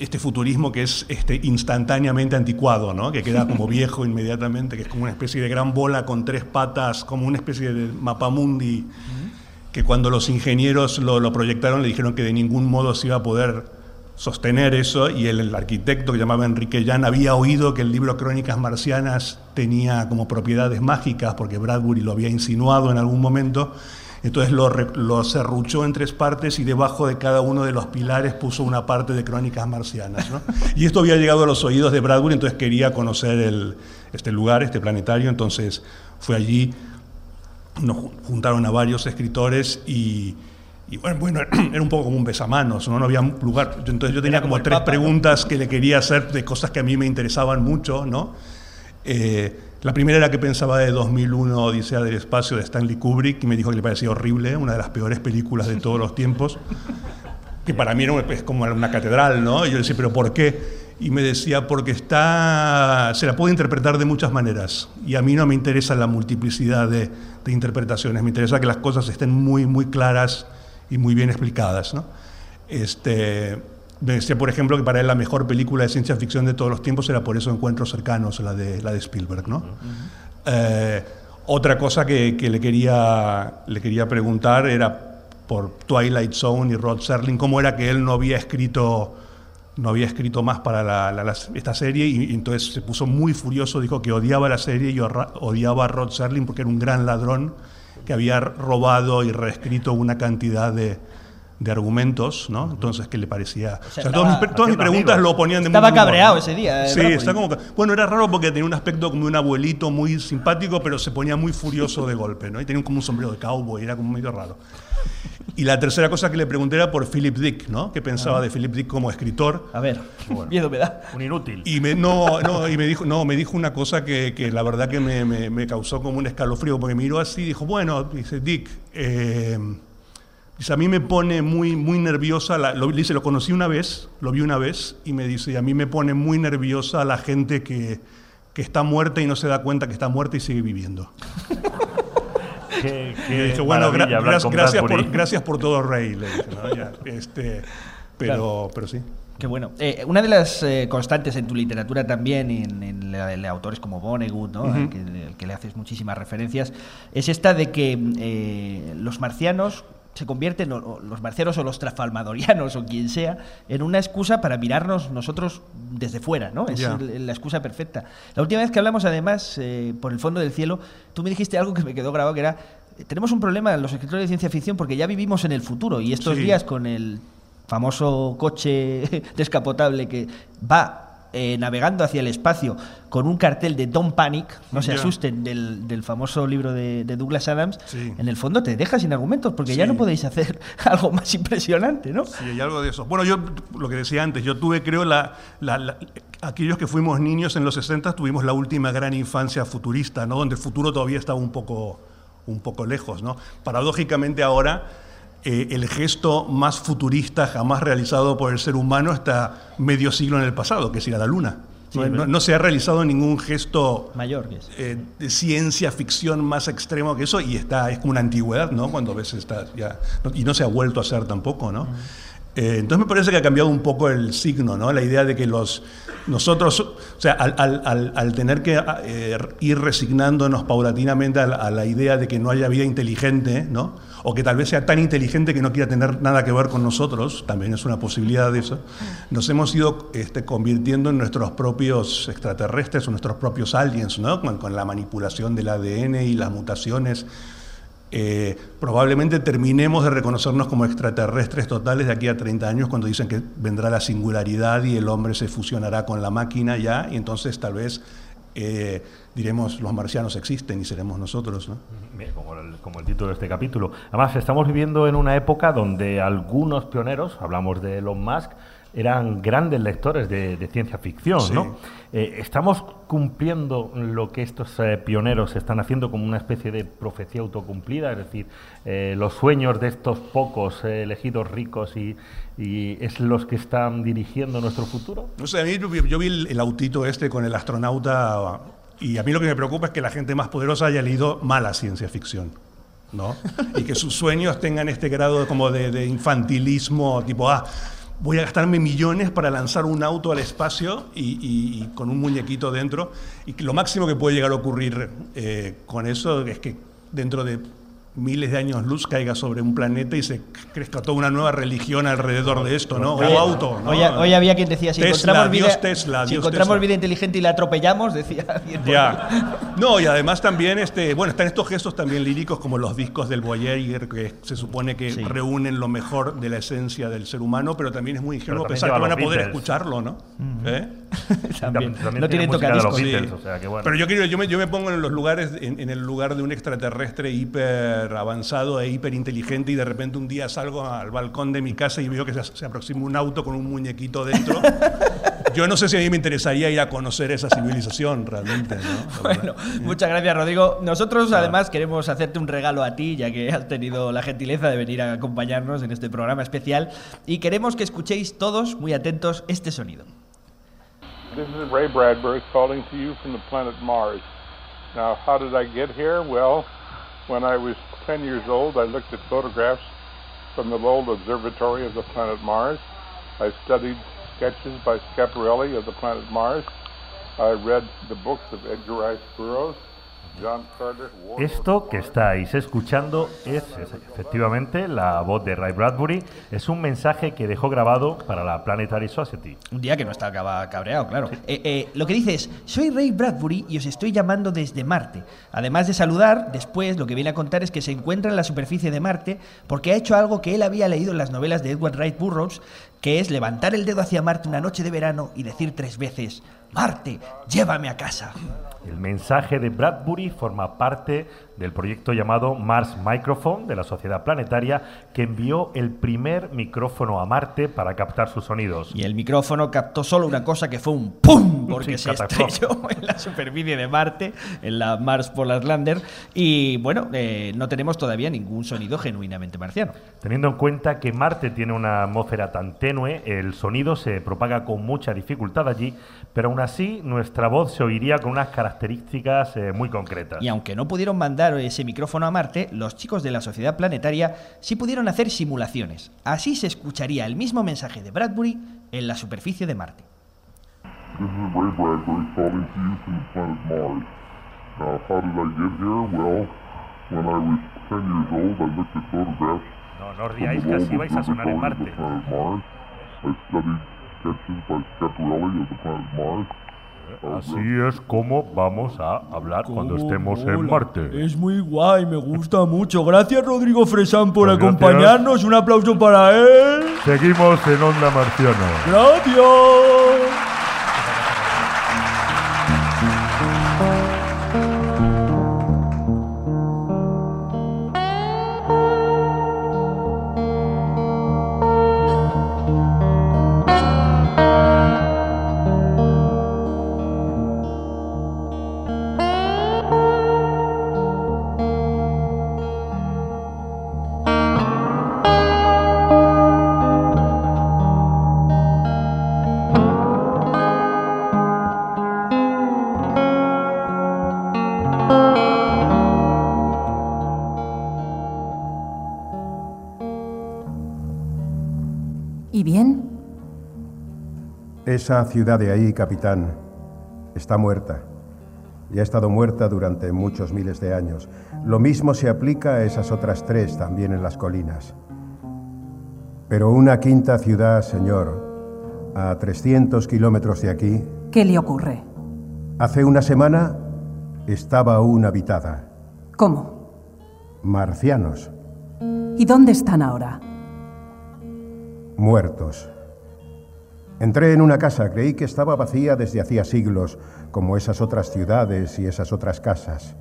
este futurismo que es este, instantáneamente anticuado, ¿no? que queda como viejo inmediatamente, que es como una especie de gran bola con tres patas, como una especie de mapamundi, que cuando los ingenieros lo, lo proyectaron le dijeron que de ningún modo se iba a poder sostener eso y el, el arquitecto que llamaba Enrique Jan había oído que el libro Crónicas Marcianas tenía como propiedades mágicas porque Bradbury lo había insinuado en algún momento. Entonces lo, lo serruchó en tres partes y debajo de cada uno de los pilares puso una parte de Crónicas Marcianas. ¿no? Y esto había llegado a los oídos de Bradbury, entonces quería conocer el- este lugar, este planetario, entonces fue allí, nos ju- juntaron a varios escritores y, y bueno, bueno, era un poco como un besamanos, ¿no? no había lugar. Entonces yo tenía como, tres Papa, ¿no? preguntas que le quería hacer de cosas que a mí me interesaban mucho, ¿no? Eh, la primera era que pensaba de 2001 Odisea del Espacio de Stanley Kubrick y me dijo que le parecía horrible, una de las peores películas de todos los tiempos, que para mí era es como una catedral, ¿no? Y yo decía, ¿pero por qué? Y me decía, porque está, se la puede interpretar de muchas maneras y a mí no me interesa la multiplicidad de, de interpretaciones, me interesa que las cosas estén muy, muy claras y muy bien explicadas, ¿no? Este, decía, por ejemplo, que para él la mejor película de ciencia ficción de todos los tiempos era por eso Encuentros Cercanos, la de, la de Spielberg. ¿no? Eh, otra cosa que, que le, quería, le quería preguntar era por Twilight Zone y Rod Serling, cómo era que él no había escrito, no había escrito más para la- la- la- esta serie y, y entonces se puso muy furioso, dijo que odiaba la serie y odiaba a Rod Serling porque era un gran ladrón que había robado y reescrito una cantidad de, de argumentos, ¿no? Entonces, ¿qué le parecía? O sea, todas mis, todas preguntas amigos. lo ponían de muy Estaba cabreado ¿no? ese día, eh, Sí, está como bueno, era raro porque tenía un aspecto como de un abuelito muy simpático, pero se ponía muy furioso de golpe, ¿no? Y tenía como un sombrero de cowboy, era como medio raro. Y la tercera cosa que le pregunté era por Philip Dick, ¿no? ¿Qué pensaba Ah. de Philip Dick como escritor? A ver, miedo me da. Un inútil. Y me, no, no, y me dijo, no, me dijo una cosa que, que la verdad que me, me- me causó como un escalofrío, porque miró así y dijo, bueno, dice Dick, eh, Dice, a mí me pone muy, muy nerviosa, la- lo, dice, lo conocí una vez, lo vi una vez, y me dice, a mí me pone muy nerviosa la gente que, que está muerta y no se da cuenta que está muerta y sigue viviendo. Qué, Y le dije, bueno, gra- gra- gracias, por, gracias por todo, Rey. le dije, ¿no? Ya, este, pero, Claro. pero sí. Qué bueno. Eh, una de las eh, constantes en tu literatura también, en, en la- en autores como Vonnegut, ¿no? Ujú. al, que, al que le haces muchísimas referencias, es esta de que eh, los marcianos se convierten, los marcianos o los trafalmadorianos o quien sea, en una excusa para mirarnos nosotros desde fuera, ¿no? Es la excusa perfecta. La última vez que hablamos, además, eh, por el fondo del cielo, tú me dijiste algo que me quedó grabado, que era, eh, tenemos un problema los escritores de ciencia ficción porque ya vivimos en el futuro y estos Sí. días con el famoso coche descapotable que va eh, navegando hacia el espacio con un cartel de Don't Panic, no se Ya. asusten, del, del famoso libro de, de Douglas Adams, Sí. en el fondo te deja sin argumentos porque ya no podéis hacer algo más impresionante, ¿no? Sí, hay algo de eso. Bueno, yo lo que decía antes, yo tuve, creo, la, la- la- aquellos que fuimos niños en los 60 tuvimos la última gran infancia futurista, ¿no? Donde el futuro todavía estaba un poco, un poco lejos, ¿no? Paradójicamente ahora, eh, el gesto más futurista jamás realizado por el ser humano está medio siglo en el pasado, que es ir a la Luna. Sí, no, se ha realizado ningún gesto Mayor eh, de ciencia ficción más extremo que eso y está es como una antigüedad, ¿no? Cuando a veces está ya no- y no se ha vuelto a hacer tampoco, ¿no? Eh, entonces me parece que ha cambiado un poco el signo, ¿no? La idea de que los nosotros, o sea, al, al- al- al tener que eh, ir resignándonos paulatinamente a la, a la idea de que no haya vida inteligente, ¿no? O que tal vez sea tan inteligente que no quiera tener nada que ver con nosotros, también es una posibilidad de eso. Nos hemos ido este, convirtiendo en nuestros propios extraterrestres o nuestros propios aliens, ¿no? Con, con la manipulación del ADN y las mutaciones. Eh, probablemente terminemos de reconocernos como extraterrestres totales de aquí a 30 años cuando dicen que vendrá la singularidad y el hombre se fusionará con la máquina ya, y entonces tal vez eh, diremos los marcianos existen y seremos nosotros. ¿no? Como el título de este capítulo. Además, estamos viviendo en una época donde algunos pioneros, hablamos de Elon Musk, eran grandes lectores de, de ciencia ficción, Sí. ¿no? Eh, ¿Estamos cumpliendo lo que estos eh, pioneros están haciendo como una especie de profecía autocumplida? Es decir, eh, los sueños de estos pocos eh, elegidos ricos y, y es los que están dirigiendo nuestro futuro? No sé, a mí yo vi- yo vi el, el autito este con el astronauta y a mí lo que me preocupa es que la gente más poderosa haya leído mala ciencia ficción. ¿no? Y que sus sueños tengan este grado como de, de infantilismo, tipo, ah, voy a gastarme millones para lanzar un auto al espacio y, con un muñequito dentro. Y lo máximo que puede llegar a ocurrir eh, con eso es que dentro de miles de años luz caiga sobre un planeta y se crezca toda una nueva religión alrededor de esto, ¿no? O auto, ¿no? Hoy, hoy había quien decía, si Tesla, encontramos vida, Dios Tesla, si Dios encontramos Tesla. vida inteligente y la atropellamos, decía alguien. Ya. No, y además también, este, bueno, están estos gestos también líricos como los discos del Voyager, que se supone que reúnen lo mejor de la esencia del ser humano, pero también es muy ingenuo pensar que van a poder Beatles. escucharlo, ¿no? ¿Eh? También. También No tiene los tocadiscos. Beatles, Sí. o sea que bueno. Pero yo quiero, yo me, yo me pongo en los lugares, en, en el lugar de un extraterrestre hiper avanzado e hiper inteligente y de repente un día salgo al balcón de mi casa y veo que se, se aproxima un auto con un muñequito dentro. yo no sé si a mí me interesaría ir a conocer esa civilización realmente, ¿no? Bueno, muchas gracias, Rodrigo. Nosotros, además, queremos hacerte un regalo a ti, ya que has tenido la gentileza de venir a acompañarnos en este programa especial. Y queremos que escuchéis todos, muy atentos, este sonido. This is Ray Bradbury calling to you from the planet Mars. Now, how did I get here? Well, when I was 10 years old, I looked at photographs from the Lowell Observatory of the planet Mars. I studied sketches by Schiaparelli of the planet Mars. I read the books of Edgar Rice Burroughs, Esto que estáis escuchando es, es efectivamente la voz de Ray Bradbury. Es un mensaje que dejó grabado para la Planetary Society. Un día que no estaba cabreado, claro. Eh, eh, lo que dice es, soy Ray Bradbury y os estoy llamando desde Marte. Además de saludar, después lo que viene a contar es que se encuentra en la superficie de Marte porque ha hecho algo que él había leído en las novelas de Edward Wright Burroughs, que es levantar el dedo hacia Marte una noche de verano y decir tres veces, Marte, llévame a casa. El mensaje de Bradbury forma parte del proyecto llamado Mars Microphone de la Sociedad Planetaria, que envió el primer micrófono a Marte para captar sus sonidos. Y el micrófono captó solo una cosa que fue un ¡pum! porque Sí, se estrelló en la superficie de Marte, en la Mars Polar Lander, y bueno, eh, no tenemos todavía ningún sonido genuinamente marciano. Teniendo en cuenta que Marte tiene una atmósfera tan tenue, el sonido se propaga con mucha dificultad allí, pero aún así nuestra voz se oiría con unas características eh, muy concretas. Y aunque no pudieron mandar ese micrófono a Marte, los chicos de la Sociedad Planetaria sí pudieron hacer simulaciones. Así se escucharía el mismo mensaje de Bradbury en la superficie de Marte. This is Ray Bradbury calling to you from the planet Mars. Now, how did I get here? Well, when I was 10 years old, I looked at photographs No, no que así vais a sonar en observatory of Marte. the planet Mars. I studied sketches by Schiaparelli of the planet Mars. Así es como vamos a hablar cuando estemos en Marte. Es muy guay, me gusta mucho. Gracias Rodrigo Fresán por Pues gracias. acompañarnos. Un aplauso para él. Seguimos en Onda Marciana. Gracias. Esa ciudad de ahí, capitán, está muerta. Y ha estado muerta durante muchos miles de años. Lo mismo se aplica a esas otras tres también en las colinas. Pero una quinta ciudad, señor, a 300 kilómetros de aquí, ¿Qué le ocurre? hace una semana estaba aún habitada. ¿Cómo? Marcianos, ¿Y dónde están ahora? muertos. Entré en una casa, creí que estaba vacía desde hacía siglos, como esas otras ciudades y esas otras casas.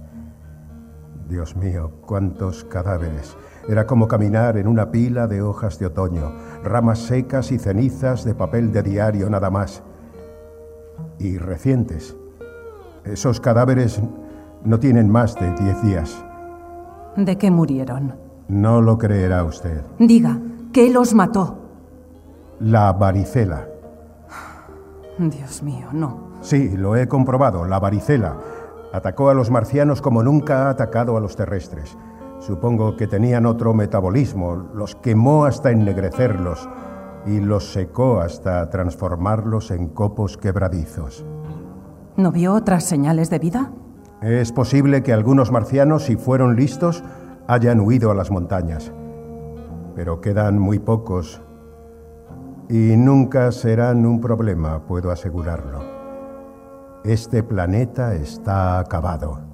Dios mío, cuántos cadáveres. Era como caminar en una pila de hojas de otoño, ramas secas y cenizas de papel de diario nada más. Y recientes. Esos cadáveres no tienen más de diez días. ¿De qué murieron? No lo creerá usted. Diga, ¿qué los mató? La varicela. Dios mío, no. Sí, lo he comprobado. La varicela atacó a los marcianos como nunca ha atacado a los terrestres. Supongo que tenían otro metabolismo. Los quemó hasta ennegrecerlos y los secó hasta transformarlos en copos quebradizos. ¿No vio otras señales de vida? Es posible que algunos marcianos, si fueron listos, hayan huido a las montañas. Pero quedan muy pocos y nunca serán un problema, puedo asegurarlo. Este planeta está acabado.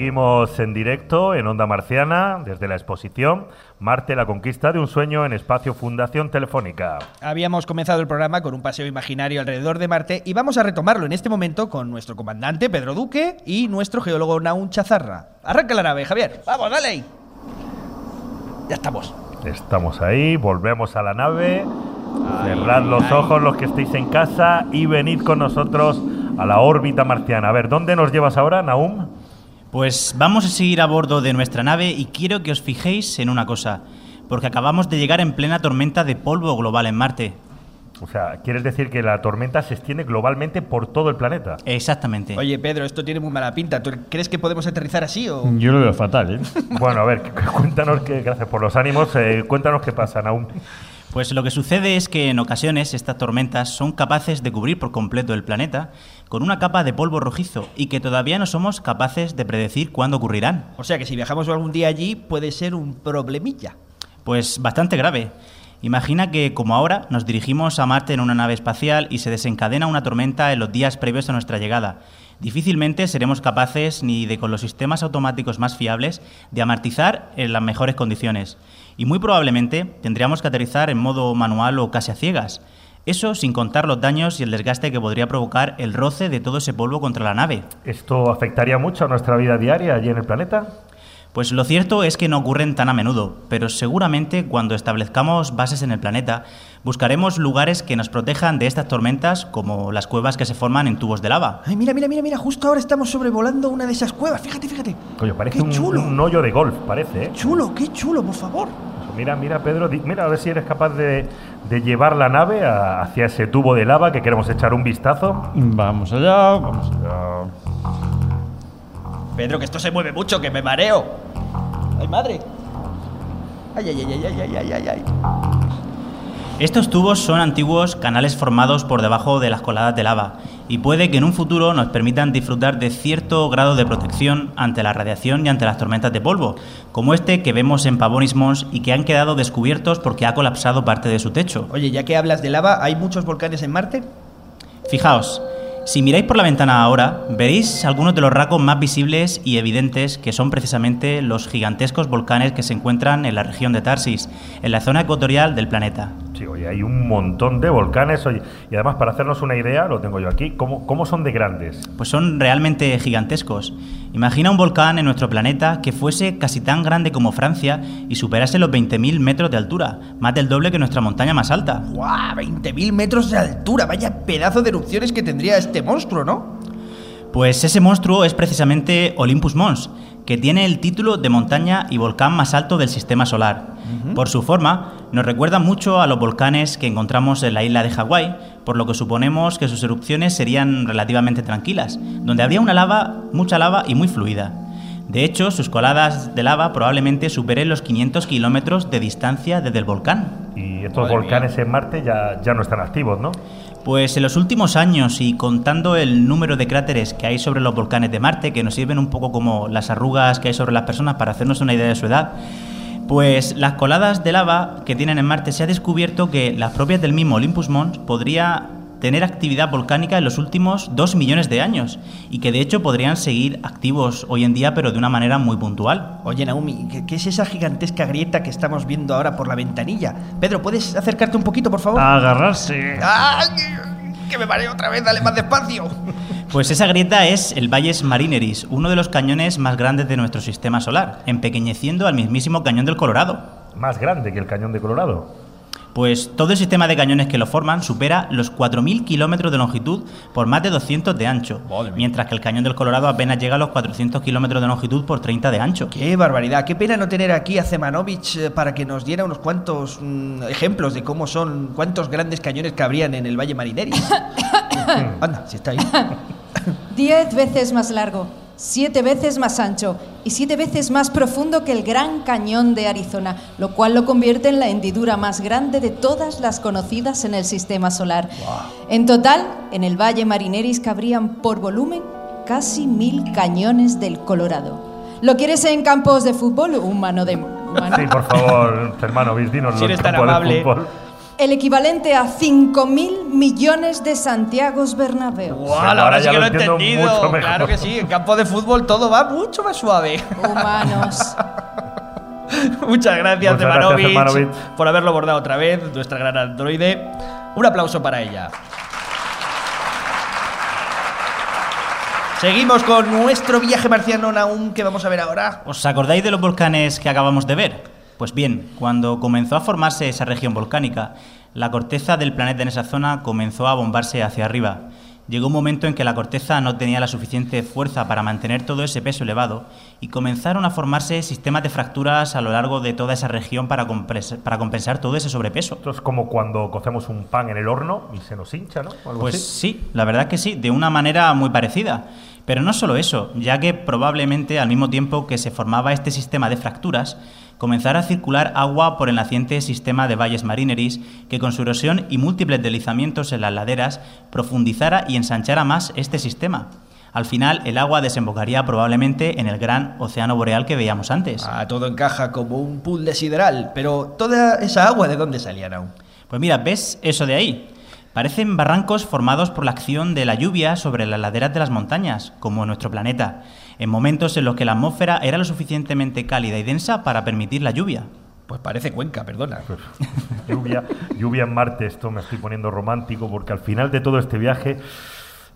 Seguimos en directo en Onda Marciana desde la exposición Marte, la conquista de un sueño en espacio Fundación Telefónica. Habíamos comenzado el programa con un paseo imaginario alrededor de Marte y vamos a retomarlo en este momento con nuestro comandante Pedro Duque y nuestro geólogo Naun Chazarra. Arranca la nave, Javier. Vamos, dale ahí. Ya estamos. Estamos ahí, volvemos a la nave. Cerrad los ojos los que estéis en casa y venid con nosotros a la órbita marciana. A ver, ¿dónde nos llevas ahora, Naum? Pues vamos a seguir a bordo de nuestra nave y quiero que os fijéis en una cosa, porque acabamos de llegar en plena tormenta de polvo global en Marte. O sea, ¿quieres decir que la tormenta se extiende globalmente por todo el planeta? Exactamente. Oye, Pedro, esto tiene muy mala pinta. ¿Tú crees que podemos aterrizar así o...? Yo lo veo fatal, ¿eh? Bueno, a ver, cuéntanos que, gracias por los ánimos, eh, cuéntanos qué pasa, Naum. Pues lo que sucede es que en ocasiones estas tormentas son capaces de cubrir por completo el planeta con una capa de polvo rojizo y que todavía no somos capaces de predecir cuándo ocurrirán. O sea que si viajamos algún día allí puede ser un problemilla. Pues bastante grave. Imagina que, como ahora, nos dirigimos a Marte en una nave espacial y se desencadena una tormenta en los días previos a nuestra llegada. Difícilmente seremos capaces, ni de con los sistemas automáticos más fiables, de amartizar en las mejores condiciones. Y muy probablemente tendríamos que aterrizar en modo manual o casi a ciegas. Eso sin contar los daños y el desgaste que podría provocar el roce de todo ese polvo contra la nave. ¿Esto afectaría mucho a nuestra vida diaria allí en el planeta? Pues lo cierto es que no ocurren tan a menudo, pero seguramente cuando establezcamos bases en el planeta, buscaremos lugares que nos protejan de estas tormentas, como las cuevas que se forman en tubos de lava. Ay, mira, mira, mira, mira, justo ahora estamos sobrevolando una de esas cuevas. Fíjate, fíjate. Coño, parece Qué un, chulo. un hoyo de golf, parece, ¿eh? Chulo, qué chulo, por favor. Mira, mira, Pedro, mira a ver si eres capaz de, de llevar la nave a- hacia ese tubo de lava que queremos echar un vistazo. Vamos allá, vamos allá. Pedro, que esto se mueve mucho, que me mareo. Ay, madre. Ay, ay, ay, ay, ay, ay, ay, ay. Estos tubos son antiguos canales formados por debajo de las coladas de lava y puede que en un futuro nos permitan disfrutar de cierto grado de protección ante la radiación y ante las tormentas de polvo, como este que vemos en Pavonis Mons y que han quedado descubiertos porque ha colapsado parte de su techo. Oye, ya que hablas de lava, ¿hay muchos volcanes en Marte? Fijaos, si miráis por la ventana ahora, veréis algunos de los rasgos más visibles y evidentes que son precisamente los gigantescos volcanes que se encuentran en la región de Tarsis, en la zona ecuatorial del planeta. Sí, oye, hay un montón de volcanes, oye, y además para hacernos una idea, lo tengo yo aquí, ¿cómo, cómo son de grandes? Pues son realmente gigantescos. Imagina un volcán en nuestro planeta que fuese casi tan grande como Francia y superase los 20.000 metros de altura, más del doble que nuestra montaña más alta. ¡Guau! 20.000 metros de altura. Vaya pedazo de erupciones que tendría este monstruo, ¿no? Pues ese monstruo es precisamente Olympus Mons, que tiene el título de montaña y volcán más alto del sistema solar. Por su forma, nos recuerda mucho a los volcanes que encontramos en la isla de Hawái, por lo que suponemos que sus erupciones serían relativamente tranquilas, donde habría una lava, mucha lava y muy fluida. De hecho, sus coladas de lava probablemente superen los 500 kilómetros de distancia desde el volcán. Y estos Madre volcanes en Marte ya, ya no están activos, ¿no? Pues en los últimos años y contando el número de cráteres que hay sobre los volcanes de Marte, que nos sirven un poco como las arrugas que hay sobre las personas para hacernos una idea de su edad, pues las coladas de lava que tienen en Marte se ha descubierto que las propias del mismo Olympus Mons podría tener actividad volcánica en los últimos dos millones de años y que de hecho podrían seguir activos hoy en día pero de una manera muy puntual. Oye, Naomi, ¿qué, es esa gigantesca grieta que estamos viendo ahora por la ventanilla? Pedro, ¿puedes acercarte un poquito, por favor? Agarrarse. ¡Ay! Que me mareo otra vez, dale más despacio. Pues esa grieta es el Valles Marineris, uno de los cañones más grandes de nuestro sistema solar, empequeñeciendo al mismísimo cañón del Colorado. Más grande que el cañón de Colorado. Pues todo el sistema de cañones que lo forman supera los 4.000 kilómetros de longitud por más de 200 de ancho, mientras que el cañón del Colorado apenas llega a los 400 kilómetros de longitud por 30 de ancho. Qué barbaridad, qué pena no tener aquí a Zemanovich eh, para que nos diera unos cuantos mm, ejemplos de cómo son, cuántos grandes cañones cabrían en el Valle Marineris. Anda, si está ahí. Diez veces más largo, siete veces más ancho y siete veces más profundo que el Gran Cañón de Arizona, lo cual lo convierte en la hendidura más grande de todas las conocidas en el sistema solar. En total, en el Valle Marineris cabrían por volumen casi mil cañones del Colorado. ¿Lo quieres en campos de fútbol? Un mano de. Sí, por favor, hermano, dinos Si los eres tan de fútbol. El equivalente a 5.000 millones de Santiagos Bernabéu. ¡Guau! Ahora sí que lo he entendido. Claro que sí, en campo de fútbol todo va mucho más suave. Humanos. Muchas gracias, Zemanovich. por haberlo abordado otra vez, nuestra gran androide. Un aplauso para ella. Seguimos con nuestro viaje marciano aún que vamos a ver ahora. ¿Os acordáis de los volcanes que acabamos de ver? Pues bien, cuando comenzó a formarse esa región volcánica, la corteza del planeta en esa zona comenzó a bombarse hacia arriba. Llegó un momento en que la corteza no tenía la suficiente fuerza para mantener todo ese peso elevado y comenzaron a formarse sistemas de fracturas a lo largo de toda esa región para, para compensar todo ese sobrepeso. Esto es como cuando cocemos un pan en el horno y se nos hincha, ¿no? Algo Pues así. sí, la verdad que sí, de una manera muy parecida. Pero no solo eso, ya que probablemente al mismo tiempo que se formaba este sistema de fracturas, comenzara a circular agua por el naciente sistema de valles marineris, que con su erosión y múltiples deslizamientos en las laderas profundizara y ensanchara más este sistema. Al final, el agua desembocaría probablemente en el gran océano boreal que veíamos antes. Ah, todo encaja como un pool de sideral, pero toda esa agua, ¿de dónde salía aún? Pues mira, ¿ves eso de ahí? Parecen barrancos formados por la acción de la lluvia sobre las laderas de las montañas, como en nuestro planeta, en momentos en los que la atmósfera era lo suficientemente cálida y densa para permitir la lluvia. Pues parece Cuenca, perdona. lluvia, lluvia en Marte, esto me estoy poniendo romántico porque al final de todo este viaje,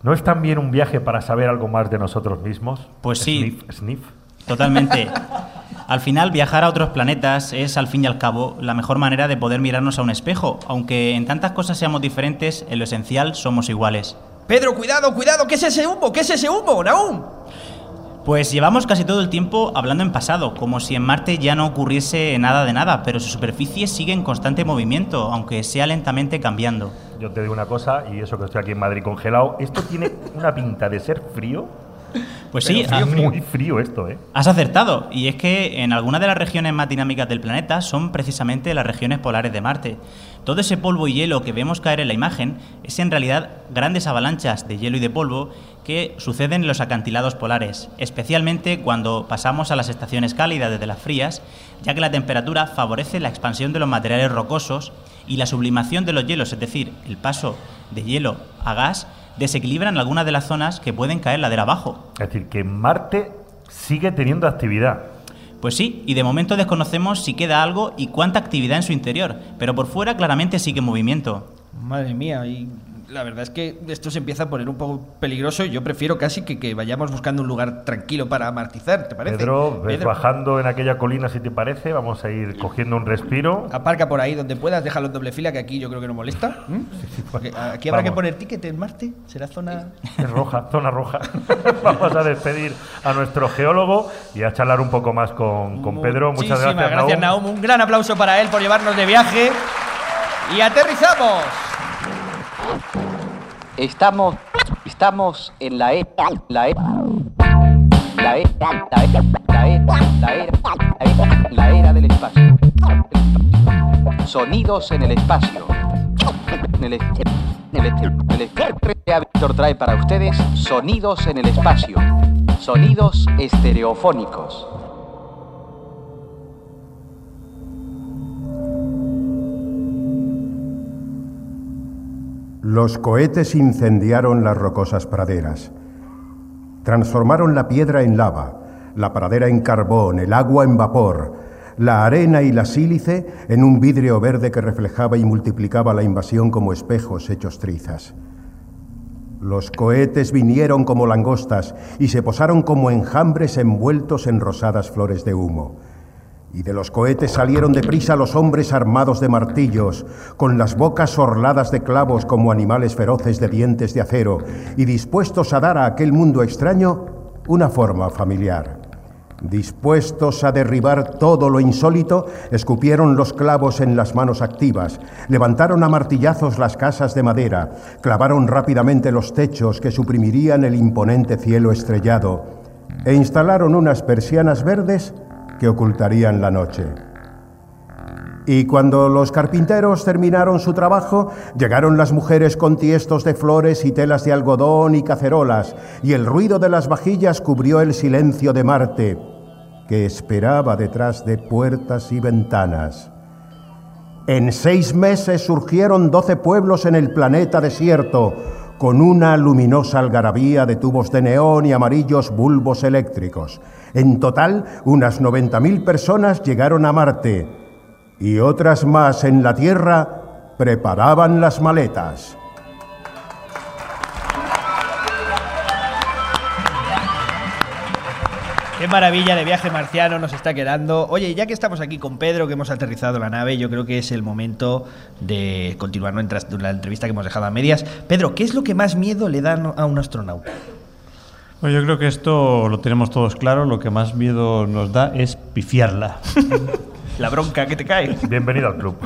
¿no es también un viaje para saber algo más de nosotros mismos? Pues sí. Sniff, sniff. Totalmente. Al final, viajar a otros planetas es, al fin y al cabo, la mejor manera de poder mirarnos a un espejo. Aunque en tantas cosas seamos diferentes, en lo esencial somos iguales. Pedro, cuidado, cuidado, ¿qué es ese humo? ¿Qué es ese humo, Naum? Pues llevamos casi todo el tiempo hablando en pasado, como si en Marte ya no ocurriese nada de nada, pero su superficie sigue en constante movimiento, aunque sea lentamente cambiando. Yo te digo una cosa, y eso que estoy aquí en Madrid congelado, ¿esto tiene una pinta de ser frío? Pues sí, Pero frío, muy frío esto, ¿eh? Has acertado, y es que en algunas de las regiones más dinámicas del planeta son precisamente las regiones polares de Marte. Todo ese polvo y hielo que vemos caer en la imagen es en realidad grandes avalanchas de hielo y de polvo que suceden en los acantilados polares, especialmente cuando pasamos a las estaciones cálidas desde las frías, ya que la temperatura favorece la expansión de los materiales rocosos y la sublimación de los hielos, es decir, el paso de hielo a gas, desequilibran algunas de las zonas que pueden caer ladera abajo. Es decir, que Marte sigue teniendo actividad. Pues sí, y de momento desconocemos si queda algo y cuánta actividad en su interior, pero por fuera claramente sigue en movimiento. Madre mía, y la verdad es que esto se empieza a poner un poco peligroso y yo prefiero casi que, que vayamos buscando un lugar tranquilo para amartizar, ¿te parece? Pedro, Pedro, bajando en aquella colina si te parece, vamos a ir cogiendo un respiro. Aparca por ahí donde puedas, déjalo en doble fila, que aquí yo creo que no molesta. ¿Mm? Porque aquí habrá que poner ticket en Marte, será zona... Es roja, zona roja. Vamos a despedir a nuestro geólogo y a charlar un poco más con, con Pedro. Muchas gracias, gracias, Naum. Naum. Un gran aplauso para él por llevarnos de viaje. Y aterrizamos. Estamos, estamos en la era, la era, la era, la era, la era, la era, era, la era del espacio. Sonidos en el espacio. El, en trae para ustedes sonidos en el espacio. Sonidos estereofónicos. Los cohetes incendiaron las rocosas praderas. Transformaron la piedra en lava, la pradera en carbón, el agua en vapor, la arena y la sílice en un vidrio verde que reflejaba y multiplicaba la invasión como espejos hechos trizas. Los cohetes vinieron como langostas y se posaron como enjambres envueltos en rosadas flores de humo. Y de los cohetes salieron deprisa los hombres armados de martillos, con las bocas orladas de clavos como animales feroces de dientes de acero, y dispuestos a dar a aquel mundo extraño una forma familiar. Dispuestos a derribar todo lo insólito, escupieron los clavos en las manos activas, levantaron a martillazos las casas de madera, clavaron rápidamente los techos que suprimirían el imponente cielo estrellado, e instalaron unas persianas verdes que ocultarían la noche. Y cuando los carpinteros terminaron su trabajo, llegaron las mujeres con tiestos de flores y telas de algodón y cacerolas, y el ruido de las vajillas cubrió el silencio de Marte, que esperaba detrás de puertas y ventanas. En seis meses surgieron doce pueblos en el planeta desierto, con una luminosa algarabía de tubos de neón y amarillos bulbos eléctricos. En total, unas 90.000 personas llegaron a Marte y otras más en la Tierra preparaban las maletas. Qué maravilla de viaje marciano nos está quedando. Oye, ya que estamos aquí con Pedro, que hemos aterrizado la nave, yo creo que es el momento de continuar nuestra- la entrevista que hemos dejado a medias. Pedro, ¿qué es lo que más miedo le dan a un astronauta? Bueno, yo creo que esto lo tenemos todos claro. Lo que más miedo nos da es pifiarla. La bronca que te cae. Bienvenido al club.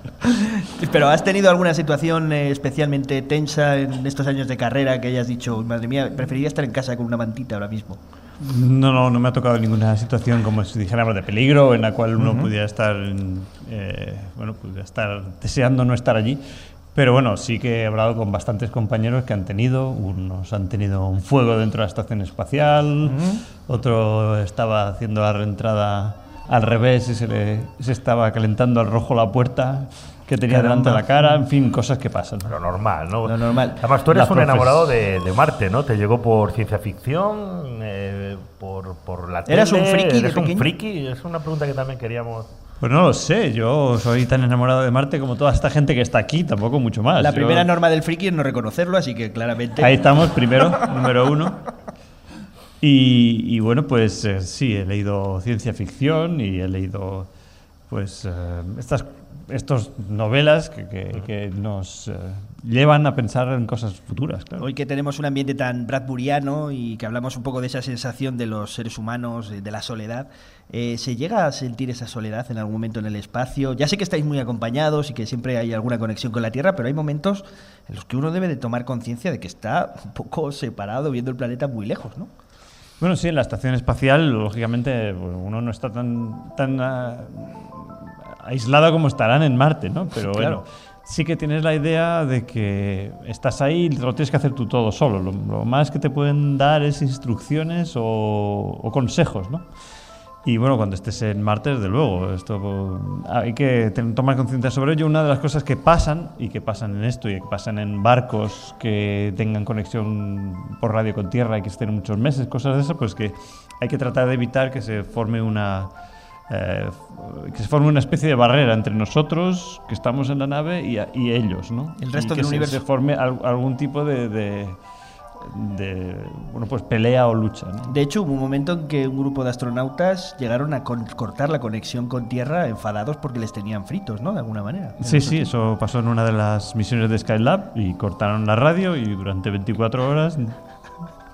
Pero ¿has tenido alguna situación eh, especialmente tensa en estos años de carrera que hayas dicho, madre mía, preferiría estar en casa con una mantita ahora mismo? No, no, no me ha tocado ninguna situación como si dijéramos de peligro en la cual uno Ujú. pudiera estar, eh, bueno, pudiera estar deseando no estar allí. Pero bueno, sí que he hablado con bastantes compañeros que han tenido, unos han tenido un fuego dentro de la estación espacial, otro estaba haciendo la reentrada al revés y se le se estaba calentando al rojo la puerta que tenía Caramba. delante de la cara, en fin, cosas que pasan. Lo normal, ¿no? Lo normal. Además, tú eres Las un profes- enamorado de, de Marte, ¿no? Te llegó por ciencia ficción, eh, por, por la tele. ¿Eras un friki de ¿Eres un friki? Es una pregunta que también queríamos Pues no lo sé, yo soy tan enamorado de Marte como toda esta gente que está aquí, tampoco mucho más. La Yo- primera norma del friki es no reconocerlo, así que claramente. Ahí estamos, primero, número uno. Y, y bueno, pues eh, sí, he leído ciencia ficción y he leído pues eh, estas estos novelas que, que- que nos eh, llevan a pensar en cosas futuras, claro. Hoy que tenemos un ambiente tan bradburiano y que hablamos un poco de esa sensación de los seres humanos, de la soledad, eh, ¿se llega a sentir esa soledad en algún momento en el espacio? Ya sé que estáis muy acompañados y que siempre hay alguna conexión con la Tierra, pero hay momentos en los que uno debe de tomar conciencia de que está un poco separado, viendo el planeta muy lejos, ¿no? Bueno, sí, en la estación espacial, lógicamente, uno no está tan, tan ah, aislado como estarán en Marte, ¿no? Pero Claro. bueno, sí que tienes la idea de que estás ahí y lo tienes que hacer tú todo solo. Lo, lo más que te pueden dar es instrucciones o, o consejos, ¿no? Y bueno, cuando estés en Marte, desde luego, esto hay que ten- tomar conciencia sobre ello. Una de las cosas que pasan, y que pasan en esto, y que pasan en barcos que tengan conexión por radio con tierra y que estén muchos meses, cosas de esas, pues que hay que tratar de evitar que se forme una. Eh, que se forme una especie de barrera entre nosotros, que estamos en la nave, y, a- y ellos, ¿no? El resto Y que del se- universo. se forme al- algún tipo de, de, de, bueno, pues pelea o lucha, ¿no? De hecho, hubo un momento en que un grupo de astronautas llegaron a cortar la conexión con Tierra enfadados porque les tenían fritos, ¿no? De alguna manera. Sí, sí, eso pasó en una de las misiones de Skylab y cortaron la radio y durante 24 horas...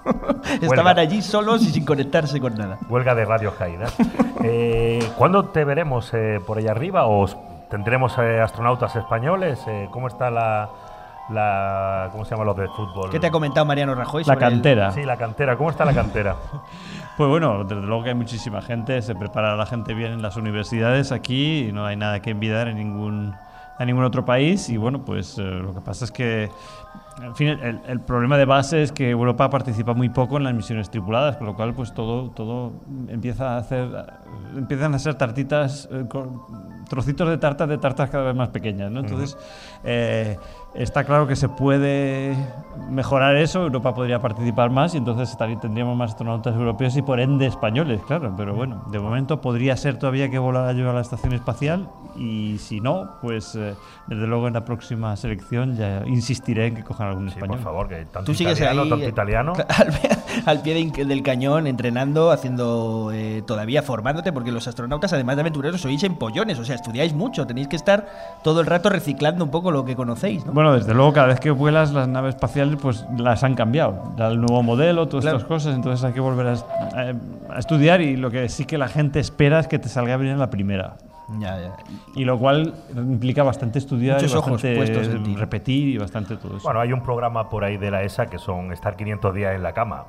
Estaban allí solos y sin conectarse con nada. Huelga de Radio Jaida. Eh, ¿Cuándo te veremos eh, por allá arriba? ¿O os- tendremos eh, astronautas españoles? Eh, ¿Cómo está la, la. ¿Cómo se llama los de fútbol? ¿Qué te ha comentado Mariano Rajoy? La sobre el- cantera. Sí, la cantera. ¿Cómo está la cantera? Pues bueno, desde luego que hay muchísima gente, se prepara la gente bien en las universidades aquí y no hay nada que envidiar en ningún, a ningún otro país y bueno, pues eh, lo que pasa es que, en fin, el, el problema de base es que Europa participa muy poco en las misiones tripuladas, con lo cual pues todo, todo empieza a hacer, empiezan a ser tartitas, eh, con- trocitos de tartas de tartas cada vez más pequeñas, ¿no? Entonces, eh, está claro que se puede mejorar eso, Europa podría participar más y entonces estaría- tendríamos más astronautas europeos y por ende españoles, claro, pero bueno, de momento podría ser todavía que volara yo a la estación espacial y si no, pues eh, desde luego en la próxima selección ya insistiré en que cojan algún español. Por favor, que tanto Tú sigues italiano, ahí, tanto italiano. Al pie, al pie de- del cañón, entrenando, haciendo, eh, todavía formándote, porque los astronautas, además de aventureros, sois empollones, o sea, estudiáis mucho, tenéis que estar todo el rato reciclando un poco lo que conocéis, ¿no? Bueno, desde luego, cada vez que vuelas las naves espaciales, pues las han cambiado. El nuevo modelo, todas Claro. estas cosas, entonces hay que volver a- a estudiar y lo que sí que la gente espera es que te salga bien en la primera. Ya, ya. Y lo cual implica bastante estudiar, Muchos y ojos bastante puestos en ti. repetir y bastante todo eso. Bueno, hay un programa por ahí de la ESA que son estar 500 días en la cama.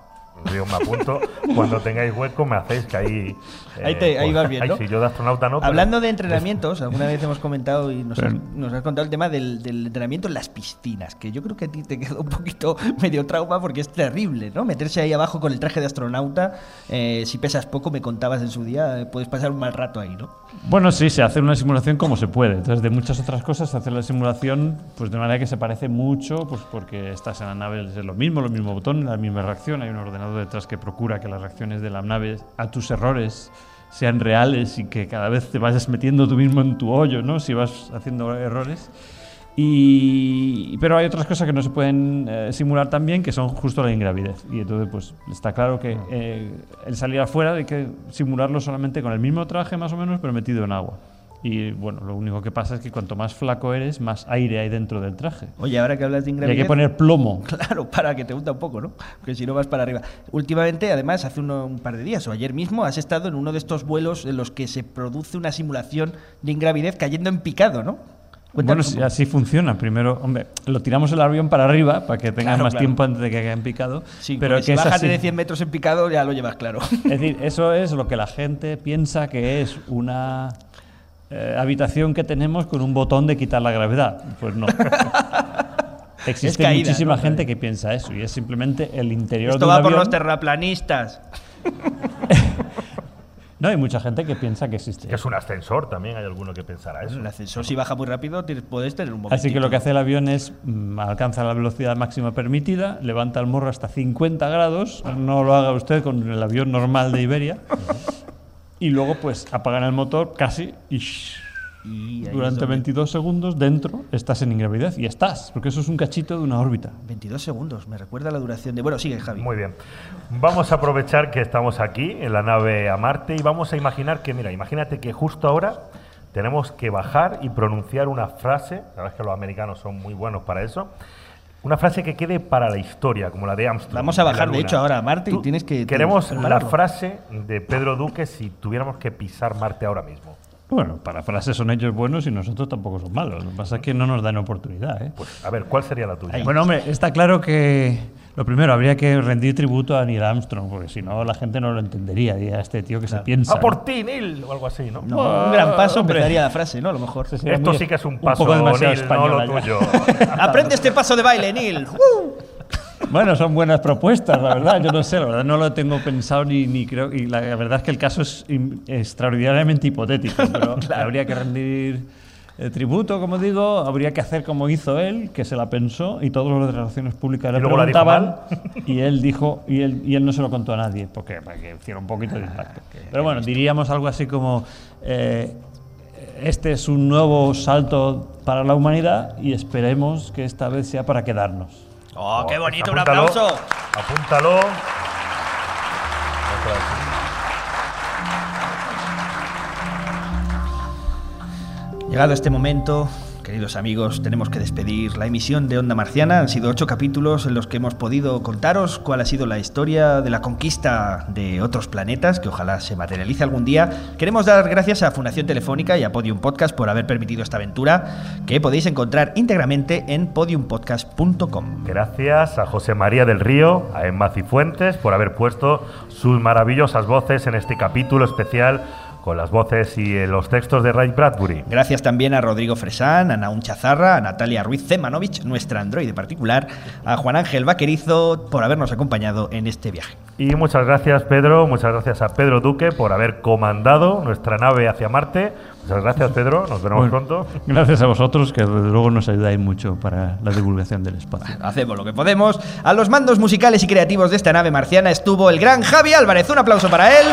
Yo me apunto. Cuando tengáis hueco me hacéis que ahí... eh, Ahí, te, ahí pues, vas bien, ahí ¿no? sí, yo de astronauta no. pero- Hablando de entrenamientos, alguna vez hemos comentado y nos, Pero- has, nos has contado el tema del, del entrenamiento en las piscinas, que yo creo que a ti te quedó un poquito medio trauma porque es terrible, ¿no? Meterse ahí abajo con el traje de astronauta, eh, si pesas poco, me contabas en su día, eh, puedes pasar un mal rato ahí, ¿no? Bueno, sí, se hace una simulación como se puede. Entonces, de muchas otras cosas, se hace la simulación pues de manera que se parece mucho, pues porque estás en la nave, es lo mismo, los mismos botones, la misma reacción. Hay un ordenador detrás que procura que las reacciones de la nave a tus errores sean reales y que cada vez te vayas metiendo tú mismo en tu hoyo, ¿no? Si vas haciendo errores. Y, pero hay otras cosas que no se pueden eh, simular también, que son justo la ingravidez. Y entonces, pues está claro que eh, el salir afuera hay que simularlo solamente con el mismo traje, más o menos, pero metido en agua. Y bueno, lo único que pasa es que cuanto más flaco eres, más aire hay dentro del traje. Oye, ahora que hablas de Y hay ingravidez... que poner plomo. Claro, para que te hunda un poco, ¿no? Porque si no vas para arriba. Últimamente, además, hace uno- un par de días o ayer mismo, has estado en uno de estos vuelos en los que se produce una simulación de ingravidez cayendo en picado, ¿no? Bueno, Cuéntanos poco. así funciona. Primero, hombre, lo tiramos el avión para arriba para que tenga Claro, más claro. tiempo antes de que caiga en picado. Sí, pero que si bajas de 100 metros en picado ya lo llevas claro. Es decir, eso es lo que la gente piensa que es una eh, habitación que tenemos con un botón de quitar la gravedad. Pues no. Existe caída, muchísima ¿no? gente que piensa eso y es simplemente el interior Esto de un va por los terraplanistas. No, hay mucha gente que piensa que existe. Que es un ascensor también, hay alguno que pensará eso. El ascensor, si baja muy rápido, puedes tener un momento. Así que lo que hace el avión es mm, alcanza la velocidad máxima permitida, levanta el morro hasta 50 grados, no lo haga usted con el avión normal de Iberia, y luego pues apagan el motor casi y shh, Y durante donde- 22 segundos dentro estás en ingravidez y estás, porque eso es un cachito de una órbita. 22 segundos, me recuerda la duración de... Bueno, sigue Javi. Muy bien. Vamos a aprovechar que estamos aquí en la nave a Marte y vamos a imaginar que, mira, imagínate que justo ahora tenemos que bajar y pronunciar una frase, la verdad es que los americanos son muy buenos para eso, una frase que quede para la historia, como la de Armstrong. Vamos a bajar, de hecho, ahora a Marte y tienes que... Queremos la frase de Pedro Duque si tuviéramos que pisar Marte ahora mismo. Bueno, para frases son ellos buenos y nosotros tampoco son malos. Lo que pasa es que no nos dan oportunidad. ¿eh? Pues, a ver, ¿cuál sería la tuya? Bueno, hombre, está claro que lo primero habría que rendir tributo a Neil Armstrong, porque si no la gente no lo entendería. Diría este tío que se piensa. ¡A por ti, Neil! O algo así, ¿no? No, un gran paso hombre. empezaría la frase, ¿no? A lo mejor. Esto muy- sí que es un un paso, poco demasiado Neil, no lo tuyo. Aprende este paso de baile, Neil. Bueno, son buenas propuestas, la verdad. Yo no sé, la verdad no lo tengo pensado ni, ni creo. Y la, la verdad es que el caso es im- extraordinariamente hipotético, pero habría que rendir eh, tributo, como digo. Habría que hacer como hizo él, que se la pensó y todos los de relaciones públicas ¿Y le luego la dijo preguntaban. Y él dijo, y él, y él no se lo contó a nadie, porque para que hiciera un poquito de impacto. Pero bueno, diríamos algo así como. eh, este es un nuevo salto para la humanidad y esperemos que esta vez sea para quedarnos. ¡Oh, qué bonito! ¡Un Apúntalo, aplauso! Apúntalo. Llegado este momento, queridos amigos, tenemos que despedir la emisión de Onda Marciana. Han sido ocho capítulos en los que hemos podido contaros cuál ha sido la historia de la conquista de otros planetas, que ojalá se materialice algún día. Queremos dar gracias a Fundación Telefónica y a Podium Podcast por haber permitido esta aventura, que podéis encontrar íntegramente en podiumpodcast.com. Gracias a José María del Río, a Emma Cifuentes, por haber puesto sus maravillosas voces en este capítulo especial con las voces y eh, los textos de Ray Bradbury. Gracias también a Rodrigo Fresán, a Naun Chazarra, a Natalia Ruiz Zemanovich, nuestra androide particular, a Juan Ángel Vaquerizo por habernos acompañado en este viaje. Y muchas gracias Pedro, muchas gracias a Pedro Duque por haber comandado nuestra nave hacia Marte. Muchas gracias Pedro, nos veremos Bueno, pronto. Gracias a vosotros, que desde luego nos ayudáis mucho para la divulgación del espacio. Hacemos lo que podemos. A los mandos musicales y creativos de esta nave marciana estuvo el gran Javi Álvarez. Un aplauso para él.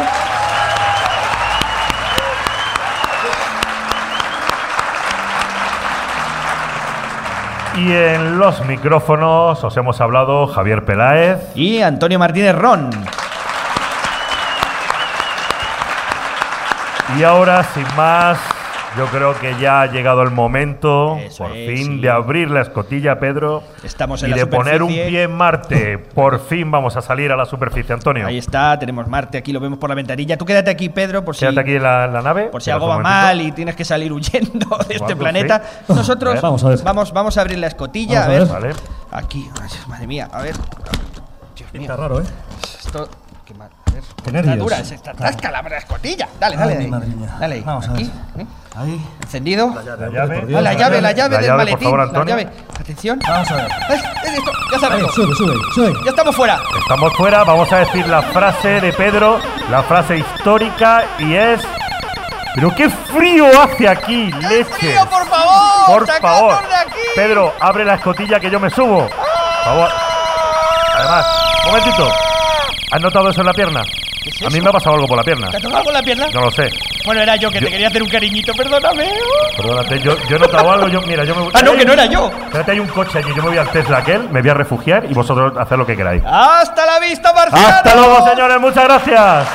Y en los micrófonos os hemos hablado Javier Peláez. Y Antonio Martínez Ron. Y ahora, sin más, yo creo que ya ha llegado el momento, por es, fin, sí. de abrir la escotilla, Pedro. Estamos en y la de poner un pie en Marte. Por fin vamos a salir a la superficie, Antonio. Ahí está, tenemos Marte, aquí lo vemos por la ventanilla. Tú quédate aquí, Pedro, por si, Quédate aquí en la, la nave. por si algo va mal y tienes que salir huyendo de este Vamos, planeta. sí. Nosotros A. Vamos a ver. vamos, vamos a abrir la escotilla. Vamos a a ver. Vale. Aquí, ay, madre mía, a ver. Dios mío. Está raro, ¿eh? Esto. Qué mal. A ver. Qué Está nervios. dura, es esta tasca la escotilla. Dale, dale. Ay, mía. Dale ahí. Vamos a ver. aquí. ¿eh? Ahí. Encendido. La llave. Ah, la llave, la llave La del llave, por maletín. favor, la Antonio. llave. Atención. Vamos a ver. Ay, ay, esto, Ya se Ahí, sube, sube, sube. Ya estamos fuera. Estamos fuera, vamos a decir la frase de Pedro, la frase histórica y es... Pero qué frío hace aquí, leche. frío, por favor! Por ¡Sacadnos favor. de aquí! Pedro, abre la escotilla que yo me subo. Por favor. Además, un momentito. ¿Has notado eso en la pierna? Es A mí eso? me ha pasado algo por la pierna. ¿Te ha tocado algo en la pierna? No lo sé. Bueno, era yo que te quería hacer un cariñito, perdóname. Perdónate, yo, yo he notado algo. Yo, mira, yo me voy. Ah, no, que no era yo. Espérate, hay un coche allí. Yo me voy al Tesla aquel, me voy a refugiar y vosotros haced lo que queráis. ¡Hasta la vista, Marciano! ¡Hasta luego, señores! ¡Muchas gracias!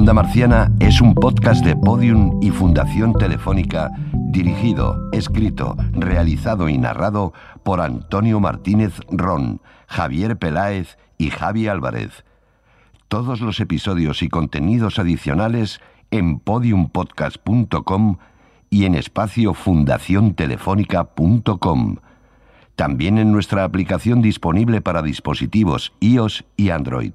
Onda Marciana es un podcast de Podium y Fundación Telefónica dirigido, escrito, realizado y narrado por Antonio Martínez Ron, Javier Peláez y Javi Álvarez. Todos los episodios y contenidos adicionales en podiumpodcast.com y en espacio fundaciontelefónica.com. También en nuestra aplicación disponible para dispositivos iOS y Android.